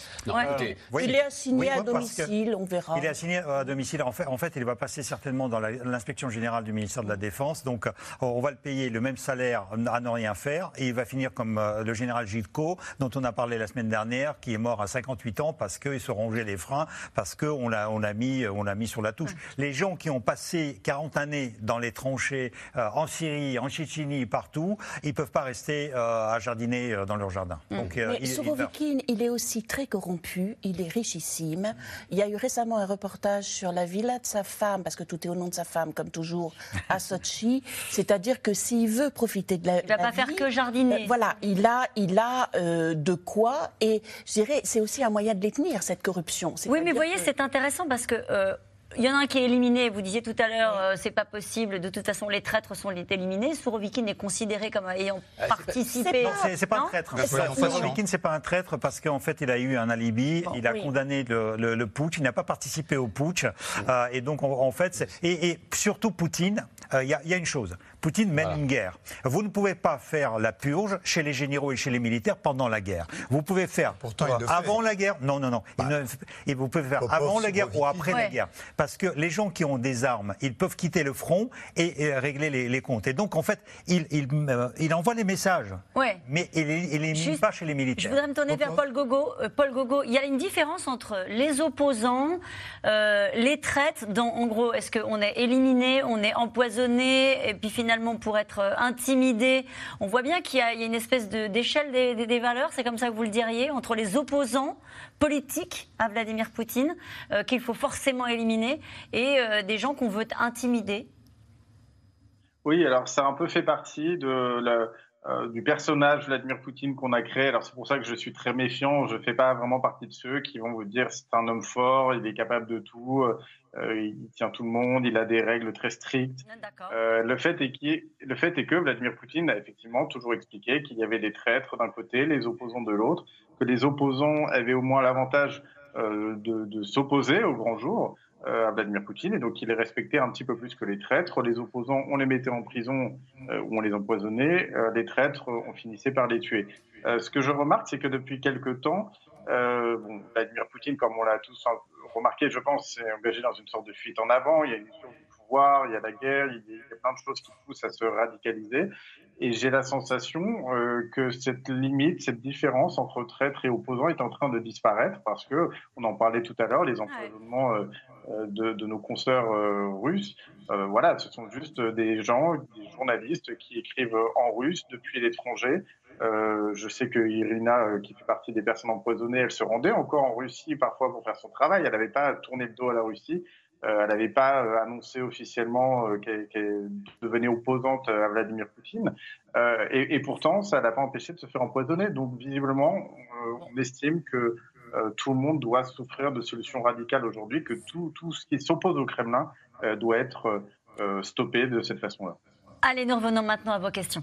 Il est assigné à domicile, on verra. Il est assigné à domicile. En fait, en fait, il va passer certainement dans l'inspection générale du ministère de la Défense. Donc, on va le payer le même salaire à ne rien faire. Et il va finir comme euh, le général Gilco, dont on a parlé la semaine dernière, qui est mort à 58 ans parce qu'il se ronger les freins parce qu'on l'a on a mis, on a mis sur la touche. Les gens qui ont passé 40 années dans les tranchées euh, en Syrie, en Tchétchénie, partout, ils peuvent pas rester euh, à jardiner euh, dans leur jardin. Mm. Donc, Mais il, il, est aussi très corrompu, il est richissime. Il y a eu récemment un reportage sur la villa de sa femme, parce que tout est au nom de sa femme, comme toujours, à Sochi. C'est-à-dire que s'il veut profiter de la. Il ne va pas faire que jardiner. voilà, il a, il a de quoi. Et je dirais, c'est aussi un moyen de les tenir, cette corruption. Oui, mais vous voyez, c'est intéressant parce que. Euh, il y en a un qui est éliminé. Vous disiez tout à l'heure, euh, c'est pas possible. De toute façon, les traîtres sont éliminés. Sourovikine est considéré comme ayant ah, participé. Non, c'est pas un traître. Sourovikine, c'est pas un traître parce qu'en fait, il a eu un alibi. il a condamné le, le, putsch. Il n'a pas participé au putsch. Euh, et donc, en, fait, et, surtout Poutine. Il y, y, a une chose. Poutine mène une guerre. Vous ne pouvez pas faire la purge chez les généraux et chez les militaires pendant la guerre. Vous pouvez faire Pourtant, avant la guerre. Non, non, non. Bah. et vous pouvez faire avant la guerre ou après la guerre. Parce que les gens qui ont des armes, ils peuvent quitter le front et, régler les, comptes. Et donc, en fait, il, il, euh, il envoie les messages. Ouais. Mais il ne les met pas chez les militaires. Je voudrais me tourner vers Paul Gogo. Euh, Paul Gogo, il y a une différence entre les opposants, euh, les traites, dans, en gros, est-ce qu'on est éliminé, on est empoisonné, et puis finalement, pour être euh, intimidé. On voit bien qu'il y, a une espèce d'échelle des, valeurs, c'est comme ça que vous le diriez, entre les opposants politiques à Vladimir Poutine, euh, qu'il faut forcément éliminer, et euh, des gens qu'on veut intimider. Oui, alors ça a un peu fait partie de la, du personnage Vladimir Poutine qu'on a créé. Alors c'est pour ça que je suis très méfiant. Je ne fais pas vraiment partie de ceux qui vont vous dire c'est un homme fort, il est capable de tout, euh, il tient tout le monde, il a des règles très strictes. Euh, le, fait est le fait est que Vladimir Poutine a effectivement toujours expliqué qu'il y avait des traîtres d'un côté, les opposants de l'autre, que les opposants avaient au moins l'avantage euh, de, s'opposer au grand jour à Vladimir Poutine, et donc il les respectait un petit peu plus que les traîtres. Les opposants, on les mettait en prison ou on les empoisonnait, les traîtres, on finissait par les tuer. ce que je remarque, c'est que depuis quelque temps, Vladimir Poutine, comme on l'a tous remarqué, je pense, c'est engagé dans une sorte de fuite en avant. Il y a une pouvoir, il y a la guerre, il y a plein de choses qui poussent à se radicaliser. Et j'ai la sensation euh, que cette limite, cette différence entre traître et opposant est en train de disparaître parce que, on en parlait tout à l'heure, les empoisonnements euh, euh, de, de, nos consoeurs russes, voilà, ce sont juste des gens, des journalistes qui écrivent en russe depuis l'étranger je sais que Irina, qui fait partie des personnes empoisonnées, elle se rendait encore en Russie parfois pour faire son travail. Elle n'avait pas tourné le dos à la Russie. Elle n'avait pas annoncé officiellement qu'elle devenait opposante à Vladimir Poutine. Et, pourtant, ça n'a pas empêché de se faire empoisonner. Donc, visiblement, on estime que euh, tout le monde doit souffrir de solutions radicales aujourd'hui, que tout, tout ce qui s'oppose au Kremlin euh, doit être euh, stoppé de cette façon-là. Allez, nous revenons maintenant à vos questions.